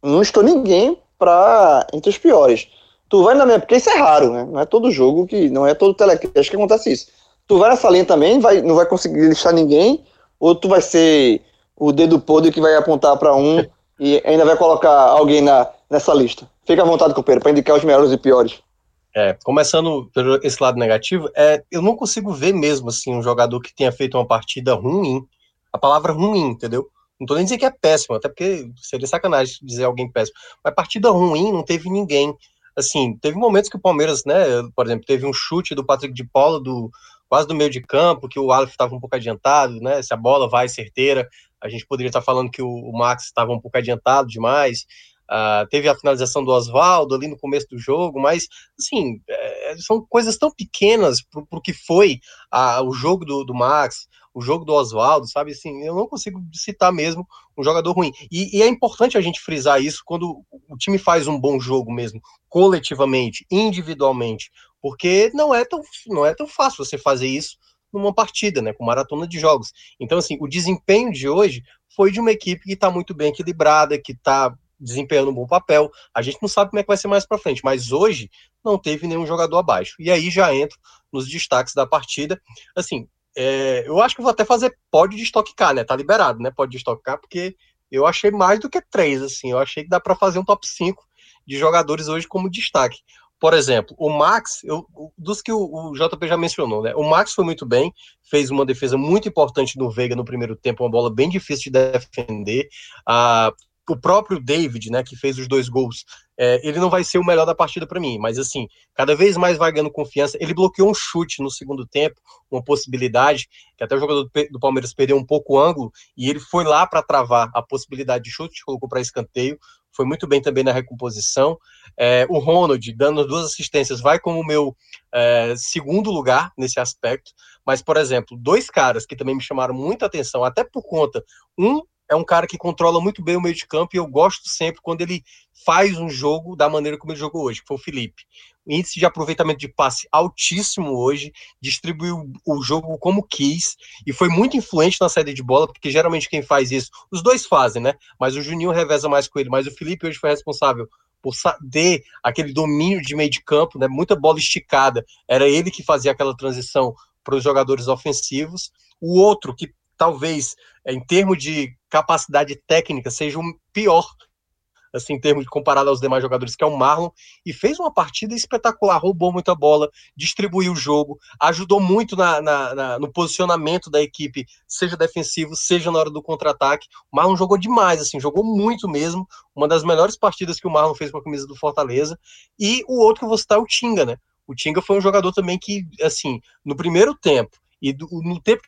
não estou ninguém para entre os piores. Tu vai na minha, porque isso é raro, né? Não é todo jogo que, não é todo telecast que acontece isso. Tu vai nessa linha também, vai, não vai conseguir listar ninguém, ou tu vai ser o dedo podre que vai apontar para um e ainda vai colocar alguém na, nessa lista. Fica à vontade, companheiro, para indicar os melhores e piores. É, começando por esse lado negativo, é, eu não consigo ver mesmo assim um jogador que tenha feito uma partida ruim. A palavra ruim, entendeu? Não tô nem dizendo que é péssimo, até porque seria sacanagem dizer alguém péssimo. Mas partida ruim não teve ninguém. assim, teve momentos que o Palmeiras, né, por exemplo, teve um chute do Patrick de Paula do quase do meio de campo, que o Aleph estava um pouco adiantado, né? Se a bola vai certeira, a gente poderia estar falando que o, o Max estava um pouco adiantado demais. Uh, teve a finalização do Oswaldo ali no começo do jogo, mas assim, é, são coisas tão pequenas para o que foi a, o jogo do, do Max, o jogo do Oswaldo, sabe? Assim, eu não consigo citar mesmo um jogador ruim. E, e, é importante a gente frisar isso quando o time faz um bom jogo mesmo, coletivamente, individualmente, porque não é tão, não é tão fácil você fazer isso numa partida, né, com maratona de jogos. Então, assim, o desempenho de hoje foi de uma equipe que está muito bem equilibrada, que está desempenhando um bom papel. A gente não sabe como é que vai ser mais para frente, mas hoje não teve nenhum jogador abaixo. E aí já entro nos destaques da partida. Assim, é, eu acho que vou até fazer pódio de Stock Car, né? Tá liberado, né? Pode de porque eu achei mais do que três, assim. Eu achei que dá para fazer um top 5 de jogadores hoje como destaque. Por exemplo, o Max, eu, dos que o, o, JP já mencionou, né? O Max foi muito bem, fez uma defesa muito importante no Veiga no primeiro tempo, uma bola bem difícil de defender. Ah, o próprio David, né, que fez os dois gols, é, ele não vai ser o melhor da partida para mim, mas assim, cada vez mais vai ganhando confiança. Ele bloqueou um chute no segundo tempo, uma possibilidade, que até o jogador do Palmeiras perdeu um pouco o ângulo, e ele foi lá para travar a possibilidade de chute, colocou para escanteio, foi muito bem também na recomposição. É, o Ronald, dando duas assistências, vai como meu é, segundo lugar nesse aspecto, mas, por exemplo, dois caras que também me chamaram muita atenção, até por conta, um é um cara que controla muito bem o meio de campo e eu gosto sempre quando ele faz um jogo da maneira como ele jogou hoje, que foi o Felipe. índice de aproveitamento de passe altíssimo hoje, distribuiu o jogo como quis e foi muito influente na saída de bola, porque geralmente quem faz isso, os dois fazem, né? Mas o Juninho reveza mais com ele, mas o Felipe hoje foi responsável por ter aquele domínio de meio de campo, né? Muita bola esticada, era ele que fazia aquela transição para os jogadores ofensivos. O outro que talvez em termos de capacidade técnica seja o pior assim, em termos de comparado aos demais jogadores, que é o Marlon, e fez uma partida espetacular, roubou muita bola, distribuiu o jogo, ajudou muito na, na, na, no posicionamento da equipe, seja defensivo, seja na hora do contra-ataque. O Marlon jogou demais, assim, jogou muito mesmo, uma das melhores partidas que o Marlon fez com a camisa do Fortaleza, e o outro que eu vou citar é o Tinga, né? O Tinga foi um jogador também que, assim, no primeiro tempo, e do, no tempo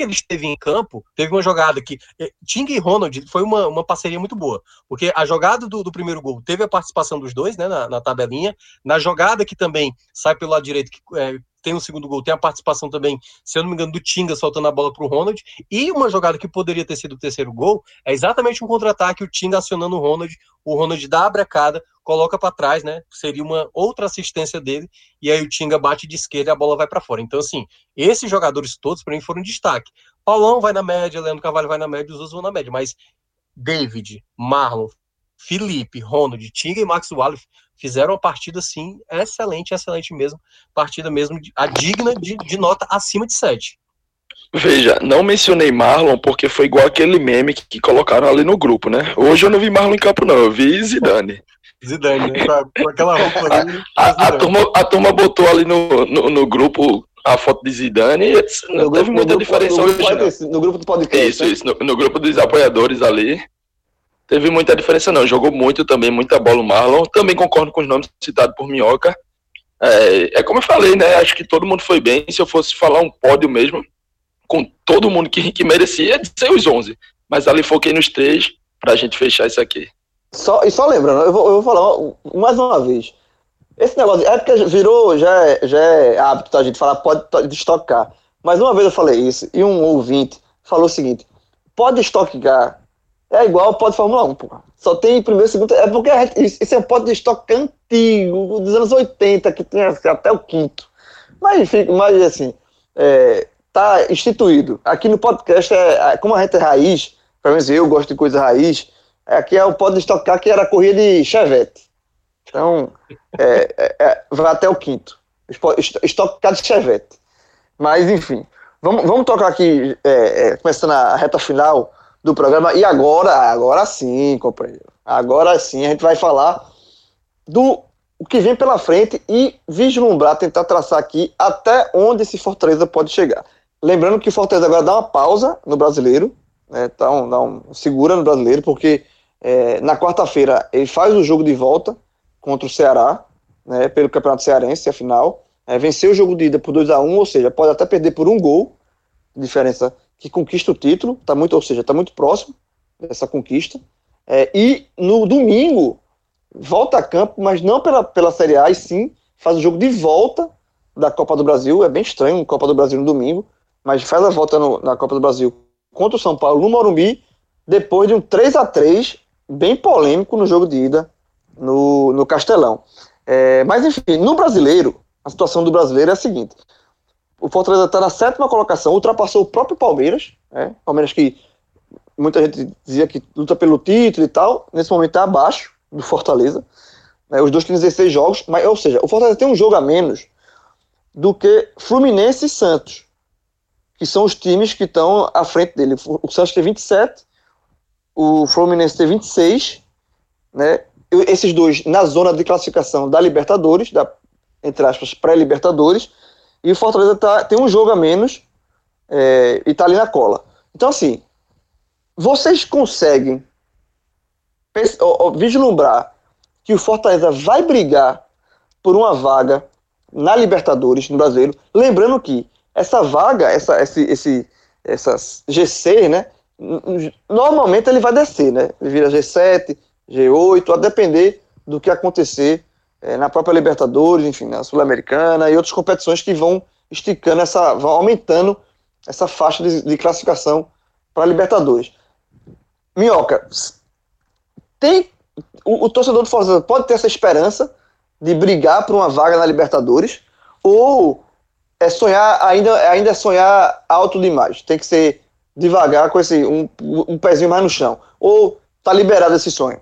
que ele esteve em campo, teve uma jogada que eh, Ting e Ronald foi uma, uma parceria muito boa, porque a jogada do, do primeiro gol teve a participação dos dois, né, na, na, tabelinha, na jogada que também sai pelo lado direito, que é, tem um segundo gol, tem a participação também, se eu não me engano, do Tinga soltando a bola para o Ronald, e uma jogada que poderia ter sido o terceiro gol, é exatamente um contra-ataque, o Tinga acionando o Ronald, o Ronald dá a coloca para trás, né, seria uma outra assistência dele, e aí o Tinga bate de esquerda e a bola vai para fora. Então, assim, esses jogadores todos, para mim, foram destaque. Paulão vai na média, Leandro Carvalho vai na média, os outros vão na média, mas David, Marlon, Felipe, Ronald, Tinga e Max Wallace fizeram uma partida assim excelente, excelente mesmo, partida mesmo a digna de, de nota acima de 7. Veja, não mencionei Marlon porque foi igual aquele meme que, que, colocaram ali no grupo, né? Hoje eu não vi Marlon em campo, não, eu vi Zidane. Zidane, né? Com aquela roupa ali. A, a, a, turma, a turma botou ali no, no, no grupo a foto de Zidane não no teve grupo, muita diferença no, hoje. Grupo, no grupo do podcast. Isso, né? isso. No, no, grupo dos apoiadores ali teve muita diferença, não. Jogou muito também, muita bola o Marlon. Também concordo com os nomes citados por Minhoca. É, é, como eu falei, né? Acho que todo mundo foi bem. Se eu fosse falar um pódio mesmo, com todo mundo que, que merecia, ser os 11. Mas ali foquei nos três pra gente fechar isso aqui. Só, e só lembrando, eu vou, eu vou falar mais uma vez. Esse negócio, é porque virou, já é, já é hábito a gente falar, pode estocar. Mas uma vez eu falei isso, e um ouvinte falou o seguinte: pode estocar é igual pode Fórmula 1, pô. Só tem primeiro segundo. É porque esse é um pódio de estoque antigo, dos anos 80, que tem até o quinto. Mas, enfim, mas assim, é, tá instituído. Aqui no podcast, é, como a gente é raiz, pelo menos eu gosto de coisa raiz, aqui é o pódio de estocar que era a corrida de Chevette. Então, é, é, é vai até o quinto. Estocar de Chevette. Mas, enfim, vamos, vamos tocar aqui, é, é, começando a reta final do programa. E agora, agora sim, companheiro. Agora sim a gente vai falar do o que vem pela frente e vislumbrar, tentar traçar aqui até onde esse Fortaleza pode chegar. Lembrando que o Fortaleza agora dá uma pausa no brasileiro, né, dá, um, dá um, segura no brasileiro, porque é, na quarta-feira ele faz o jogo de volta contra o Ceará, né, pelo Campeonato Cearense, a final. É, venceu o jogo de ida por 2 a 1 ou seja, pode até perder por um gol, diferença que conquista o título, tá muito, ou seja, está muito próximo dessa conquista. É, e no domingo, volta a campo, mas não pela, pela Série A, e sim faz o jogo de volta da Copa do Brasil. É bem estranho, Copa do Brasil no domingo, mas faz a volta no, na Copa do Brasil contra o São Paulo no Morumbi, depois de um 3 a 3 bem polêmico no jogo de ida no, no Castelão. É, mas enfim, no brasileiro, a situação do brasileiro é a seguinte: o Fortaleza está na sétima colocação, ultrapassou o próprio Palmeiras, né? Palmeiras que muita gente dizia que luta pelo título e tal, nesse momento está abaixo do Fortaleza. Né? Os dois têm 16 jogos, mas, ou seja, o Fortaleza tem um jogo a menos do que Fluminense e Santos, que são os times que estão à frente dele. O Santos tem 27, o Fluminense tem 26, né? Esses dois na zona de classificação da Libertadores, da, entre aspas, pré-Libertadores, e o Fortaleza tá, tem um jogo a menos é, e está ali na cola. Então, assim, vocês conseguem vislumbrar que o Fortaleza vai brigar por uma vaga na Libertadores, no Brasileiro. Lembrando que essa vaga, essa, esse, esse, essas GC, né? Normalmente ele vai descer, né? Ele vira G7, G8, a depender do que acontecer é, na própria Libertadores, enfim, na Sul-Americana e outras competições que vão esticando essa, vão aumentando essa faixa de, de classificação para Libertadores. Minhoca, tem o, o, torcedor do Fortaleza pode ter essa esperança de brigar por uma vaga na Libertadores ou é sonhar ainda ainda é sonhar alto demais. Tem que ser devagar com esse um, um pezinho mais no chão. Ou tá liberado esse sonho?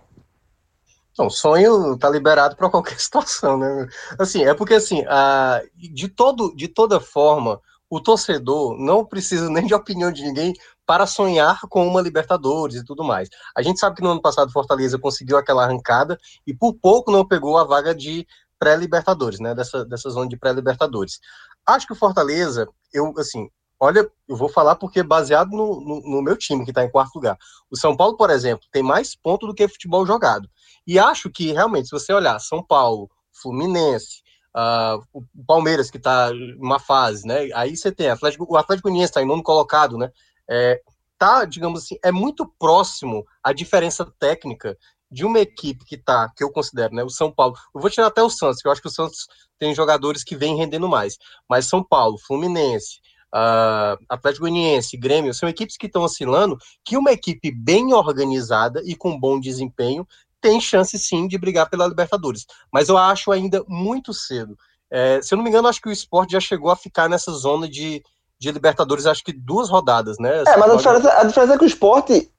Não, sonho tá liberado para qualquer situação, né? Assim, é porque assim, a, de todo de toda forma, o torcedor não precisa nem de opinião de ninguém para sonhar com uma Libertadores e tudo mais. A gente sabe que no ano passado Fortaleza conseguiu aquela arrancada e por pouco não pegou a vaga de pré-Libertadores, né? Dessa, dessa zona de pré-Libertadores. Acho que o Fortaleza, eu, assim, olha, eu vou falar porque baseado no, no, no meu time, que está em quarto lugar. O São Paulo, por exemplo, tem mais pontos do que futebol jogado. E acho que, realmente, se você olhar São Paulo, Fluminense, uh, o Palmeiras, que está em uma fase, né? Aí você tem Atlético, o Atlético Uniense está em nono colocado, né? É, tá, digamos assim, é muito próximo a diferença técnica de uma equipe que tá, que eu considero, né, o São Paulo. Eu vou tirar até o Santos, que eu acho que o Santos tem jogadores que vêm rendendo mais. Mas São Paulo, Fluminense, uh, Atlético Goianiense, Grêmio, são equipes que estão oscilando, que uma equipe bem organizada e com bom desempenho tem chance sim de brigar pela Libertadores. Mas eu acho ainda muito cedo. É, se eu não me engano, acho que o esporte já chegou a ficar nessa zona de, de Libertadores, acho que duas rodadas, né? É, mas a diferença, a diferença é que o esporte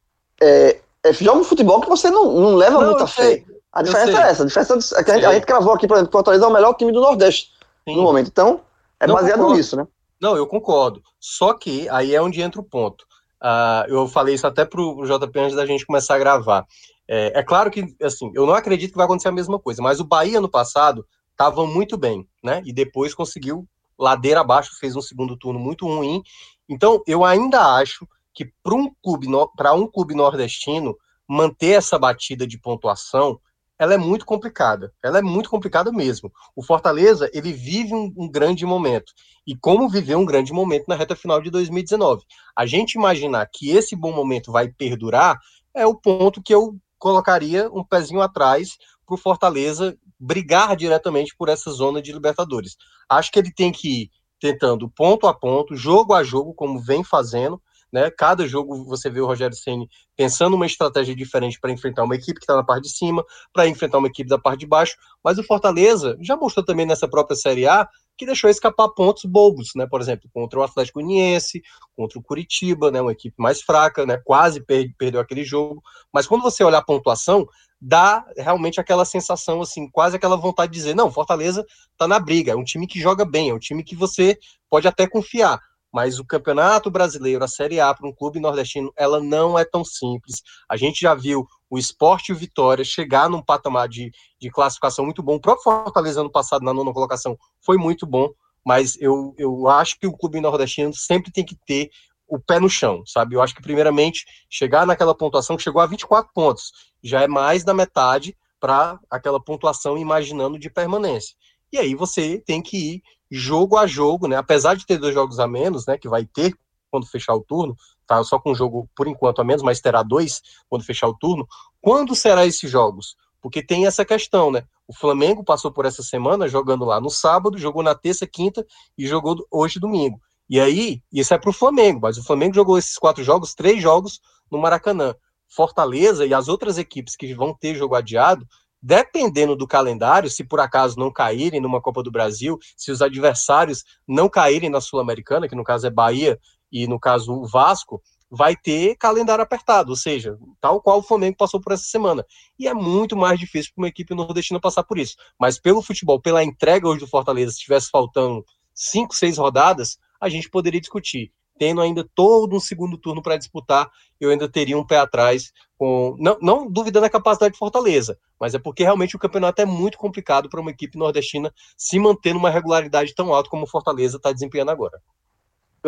é, é, joga um futebol que você não, não leva não, muita fé. A diferença é essa. A diferença é que a gente, a gente gravou aqui, por exemplo, que o Fortaleza é o melhor time do Nordeste Sim. no momento. Então, é não baseado concordo. nisso, né? Não, eu concordo. Só que aí é onde entra o ponto. Uh, eu falei isso até pro JP antes da gente começar a gravar. É, é, claro que, assim, eu não acredito que vai acontecer a mesma coisa, mas o Bahia no passado estava muito bem, né? E depois conseguiu ladeira abaixo, fez um segundo turno muito ruim. Então, eu ainda acho que para um clube para um clube nordestino manter essa batida de pontuação, ela é muito complicada. Ela é muito complicada mesmo. O Fortaleza, ele vive um, um, grande momento. E como viveu um grande momento na reta final de 2019. A gente imaginar que esse bom momento vai perdurar é o ponto que eu colocaria um pezinho atrás para o Fortaleza brigar diretamente por essa zona de Libertadores. Acho que ele tem que ir tentando ponto a ponto, jogo a jogo, como vem fazendo, né? Cada jogo você vê o Rogério Ceni pensando uma estratégia diferente para enfrentar uma equipe que está na parte de cima, para enfrentar uma equipe da parte de baixo. Mas o Fortaleza já mostrou também nessa própria Série A que deixou escapar pontos bobos, né? Por exemplo, contra o Atlético Uniense, contra o Curitiba, né? Uma equipe mais fraca, né? Quase per perdeu aquele jogo. Mas quando você olhar a pontuação, dá realmente aquela sensação, assim, quase aquela vontade de dizer, não, Fortaleza tá na briga, é um time que joga bem, é um time que você pode até confiar mas o Campeonato Brasileiro, a Série A para um clube nordestino, ela não é tão simples. A gente já viu o Esporte e o Vitória chegar num patamar de, de classificação muito bom. O próprio Fortaleza ano passado, na nona colocação, foi muito bom, mas eu, eu acho que o clube nordestino sempre tem que ter o pé no chão, sabe? Eu acho que, primeiramente, chegar naquela pontuação que chegou a 24 pontos, já é mais da metade, para aquela pontuação imaginando de permanência. E aí você tem que ir jogo a jogo, né? Apesar de ter dois jogos a menos, né? Que vai ter quando fechar o turno, tá? Só com um jogo por enquanto a menos, mas terá dois quando fechar o turno. Quando será esses jogos? Porque tem essa questão, né? O Flamengo passou por essa semana jogando lá no sábado, jogou na terça, quinta e jogou hoje domingo. E aí, isso é para o Flamengo, mas o Flamengo jogou esses quatro jogos, três jogos no Maracanã. Fortaleza e as outras equipes que vão ter jogo adiado, dependendo do calendário, se por acaso não caírem numa Copa do Brasil, se os adversários não caírem na Sul-Americana, que no caso é Bahia e no caso o Vasco, vai ter calendário apertado, ou seja, tal qual o Flamengo passou por essa semana. E é muito mais difícil para uma equipe nordestina passar por isso. Mas pelo futebol, pela entrega hoje do Fortaleza, se estivesse faltando cinco, seis rodadas, a gente poderia discutir tendo ainda todo um segundo turno para disputar, eu ainda teria um pé atrás, com não, não duvidando a capacidade de Fortaleza, mas é porque realmente o campeonato é muito complicado para uma equipe nordestina se manter numa regularidade tão alta como Fortaleza está desempenhando agora.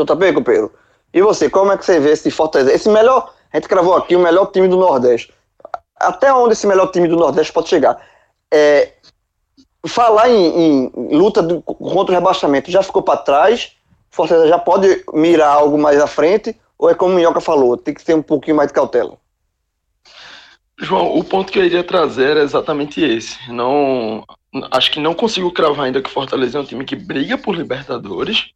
Também, companheiro. E você, como é que você vê esse Fortaleza? Esse melhor, a gente gravou aqui o melhor time do Nordeste. Até onde esse melhor time do Nordeste pode chegar? É, falar em, em luta do, contra o rebaixamento já ficou para trás Fortaleza já pode mirar algo mais à frente, ou é como o Minhoca falou, tem que ter um pouquinho mais de cautela? João, o ponto que eu iria trazer é exatamente esse. Não, acho que não consigo cravar ainda que Fortaleza é um time que briga por Libertadores,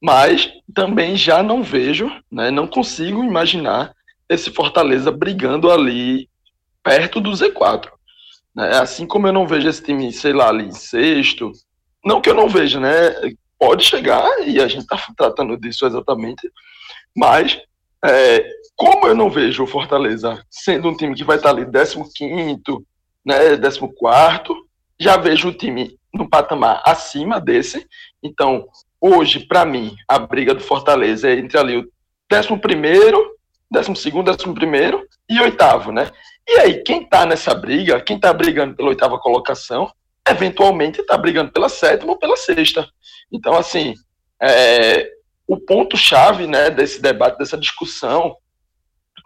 mas também já não vejo, né, não consigo imaginar esse Fortaleza brigando ali perto do Z4. Né? Assim como eu não vejo esse time, sei lá, ali sexto, não que eu não veja, né? Pode chegar, e a gente está tratando disso exatamente, mas é, como eu não vejo o Fortaleza sendo um time que vai estar tá ali 15, né, 14, já vejo o time no patamar acima desse. Então, hoje, para mim, a briga do Fortaleza é entre ali o 11, 12, 11 e oitavo, né? E aí, quem tá nessa briga, quem tá brigando pela oitava colocação, eventualmente está brigando pela sétima ou pela sexta. Então, assim, é, o ponto-chave né, desse debate, dessa discussão,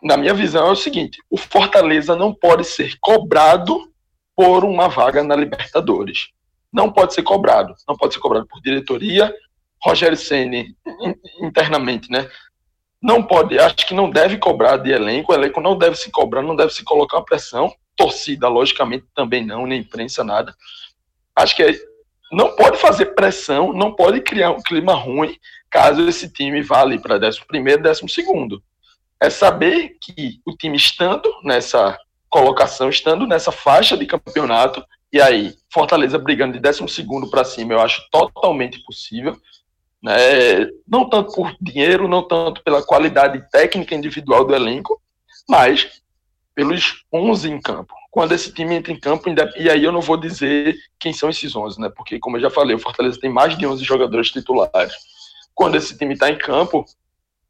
na minha visão, é o seguinte: o Fortaleza não pode ser cobrado por uma vaga na Libertadores. Não pode ser cobrado. Não pode ser cobrado por diretoria, Rogério Ceni internamente, né? Não pode, acho que não deve cobrar de elenco, o elenco não deve se cobrar, não deve se colocar pressão. Torcida, logicamente, também não, nem imprensa, nada acho que é, não pode fazer pressão, não pode criar um clima ruim caso esse time vá ali para 11 primeiro, 12 segundo. É saber que o time estando nessa colocação, estando nessa faixa de campeonato, e aí Fortaleza brigando de 12 segundo para cima, eu acho totalmente possível. Né? Não tanto por dinheiro, não tanto pela qualidade técnica individual do elenco, mas pelos 11 em campo quando esse time entra em campo, e aí eu não vou dizer quem são esses 11, né? Porque, como eu já falei, o Fortaleza tem mais de 11 jogadores titulares. Quando esse time está em campo,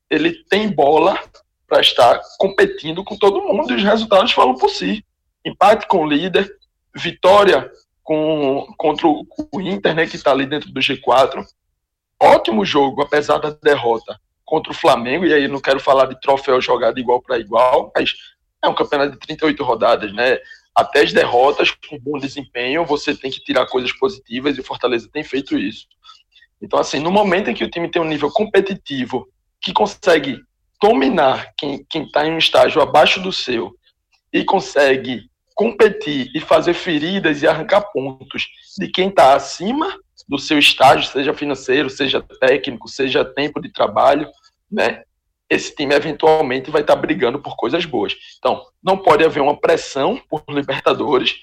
ele tem bola para estar competindo com todo mundo e os resultados falam por si. Empate com o líder, vitória com, contra o, Inter, né, que está ali dentro do G4. Ótimo jogo, apesar da derrota contra o Flamengo, e aí não quero falar de troféu jogado igual para igual, mas é um campeonato de 38 rodadas, né? Até as derrotas com bom desempenho, você tem que tirar coisas positivas e o Fortaleza tem feito isso. Então, assim, no momento em que o time tem um nível competitivo que consegue dominar quem está em um estágio abaixo do seu e consegue competir e fazer feridas e arrancar pontos de quem está acima do seu estágio, seja financeiro, seja técnico, seja tempo de trabalho, né? Esse time eventualmente vai estar brigando por coisas boas. Então, não pode haver uma pressão por Libertadores,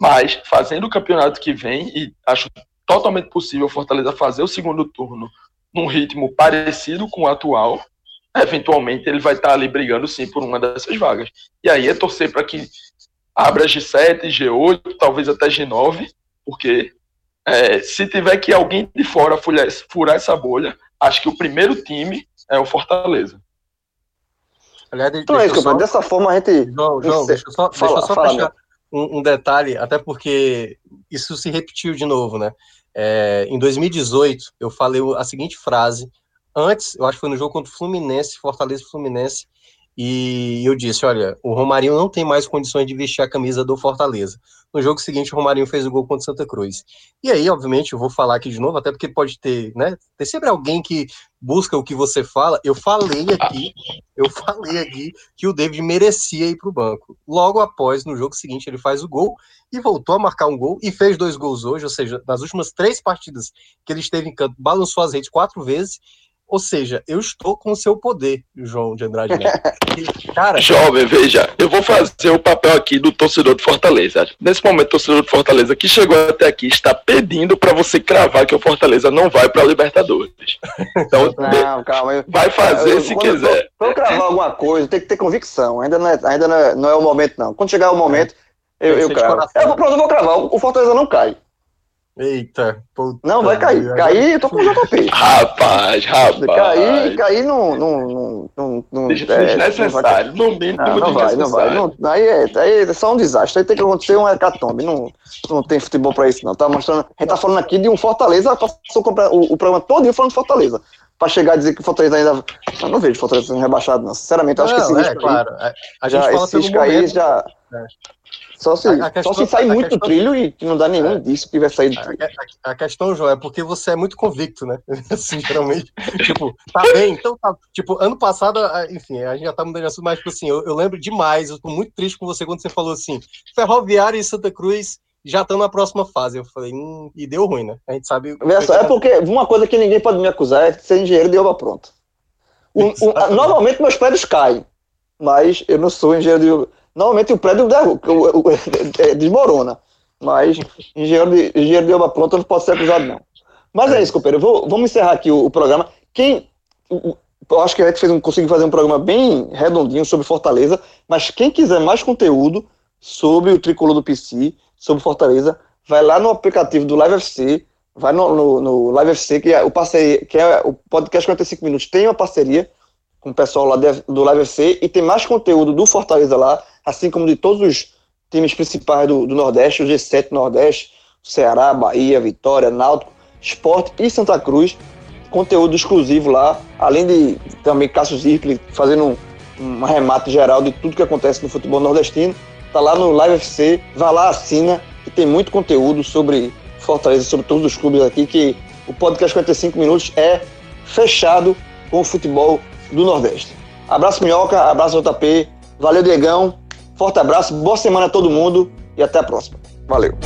mas fazendo o campeonato que vem, e acho totalmente possível o Fortaleza fazer o segundo turno num ritmo parecido com o atual, eventualmente ele vai estar ali brigando sim por uma dessas vagas. E aí é torcer para que abra G7, G8, talvez até G9, porque é, se tiver que alguém de fora furar, furar essa bolha, acho que o primeiro time é o Fortaleza. Aliás, então é isso, só... dessa forma a gente. João, João deixa eu só, fala, deixa eu só fala, fechar um, um, detalhe, até porque isso se repetiu de novo, né? É, em 2018, eu falei a seguinte frase. Antes, eu acho que foi no jogo contra o Fluminense, Fortaleza Fluminense, E eu disse: olha, o Romarinho não tem mais condições de vestir a camisa do Fortaleza. No jogo seguinte, o Romarinho fez o gol contra o Santa Cruz. E aí, obviamente, eu vou falar aqui de novo, até porque pode ter, né? Tem sempre alguém que busca o que você fala. Eu falei aqui, eu falei aqui que o David merecia ir para o banco. Logo após, no jogo seguinte, ele faz o gol e voltou a marcar um gol e fez dois gols hoje, ou seja, nas últimas três partidas que ele esteve em campo, balançou as redes quatro vezes ou seja, eu estou com o seu poder, João de Andrade Neto. Cara, Jovem, veja, eu vou fazer o papel aqui do torcedor de Fortaleza. Nesse momento, o torcedor de Fortaleza que chegou até aqui está pedindo para você cravar que o Fortaleza não vai para a Libertadores. Então, não, calma, vai fazer eu, se quiser. Para cravar alguma coisa, tem que ter convicção. Ainda não é, ainda não é, não é o momento, não. Quando chegar o momento, eu, eu cravo. Eu, pronto, eu vou cravar. O Fortaleza não cai. Eita, puta. Não, vai cair. Cair, eu tô com o JP. Rapaz, rapaz. Cair, cair não. não, não, não é, desnecessário. Não, vai, não, não vai, não vai. Não, aí, é, aí é só um desastre. Aí tem que acontecer um hecatombe. Não, não tem futebol pra isso, não. Tá mostrando. A gente tá falando aqui de um Fortaleza. Passou o, o programa todo falando de Fortaleza para chegar a dizer que o Fortaleza ainda. Eu não vejo Fortaleza sendo rebaixado, não. Sinceramente, eu acho não, que esse é, claro. A, a gente já, fala esse risco aí já. É. Só se, a, a questão, só se sair muito questão, do trilho e não dá nenhum é, disso que vai sair do trilho. A, questão, João, é porque você é muito convicto, né? assim, geralmente. tipo, tá bem, então tá. Tipo, ano passado, enfim, a gente já tá mudando de assunto, mas, tipo assim, eu, eu lembro demais, eu tô muito triste com você quando você falou assim: Ferroviária e Santa Cruz já estão na próxima fase. Eu falei, hum, e deu ruim, né? A gente sabe. Só, é porque uma coisa que ninguém pode me acusar é ser engenheiro de obra pronta. O, o, normalmente meus prédios caem, mas eu não sou engenheiro de obra. Normalmente o prédio é, desmorona, mas engenheiro de, engenheiro de obra pronta não pode ser acusado, não. Mas é, é isso, companheiro. Vou, vamos encerrar aqui o, o programa. Quem. Eu acho que a gente fez um, conseguiu fazer um programa bem redondinho sobre Fortaleza, mas quem quiser mais conteúdo sobre o tricolor do PC, sobre Fortaleza, vai lá no aplicativo do Live FC, vai no, no, no Live FC, que é o parceria, que é o podcast 45 minutos, tem uma parceria com o pessoal lá de, do Live FC e tem mais conteúdo do Fortaleza lá, assim como de todos os times principais do, do Nordeste, o G7 Nordeste, Ceará, Bahia, Vitória, Náutico, Esporte e Santa Cruz. Conteúdo exclusivo lá, além de também Cássio Zirpli fazendo um, um remate geral de tudo que acontece no futebol nordestino. Tá lá no Live FC, vá lá, assina, que tem muito conteúdo sobre Fortaleza, sobre todos os clubes aqui, que o podcast 45 minutos é fechado com o futebol do Nordeste. Abraço Minhoca, abraço JP, valeu Diegão, forte abraço, boa semana a todo mundo e até a próxima. Valeu.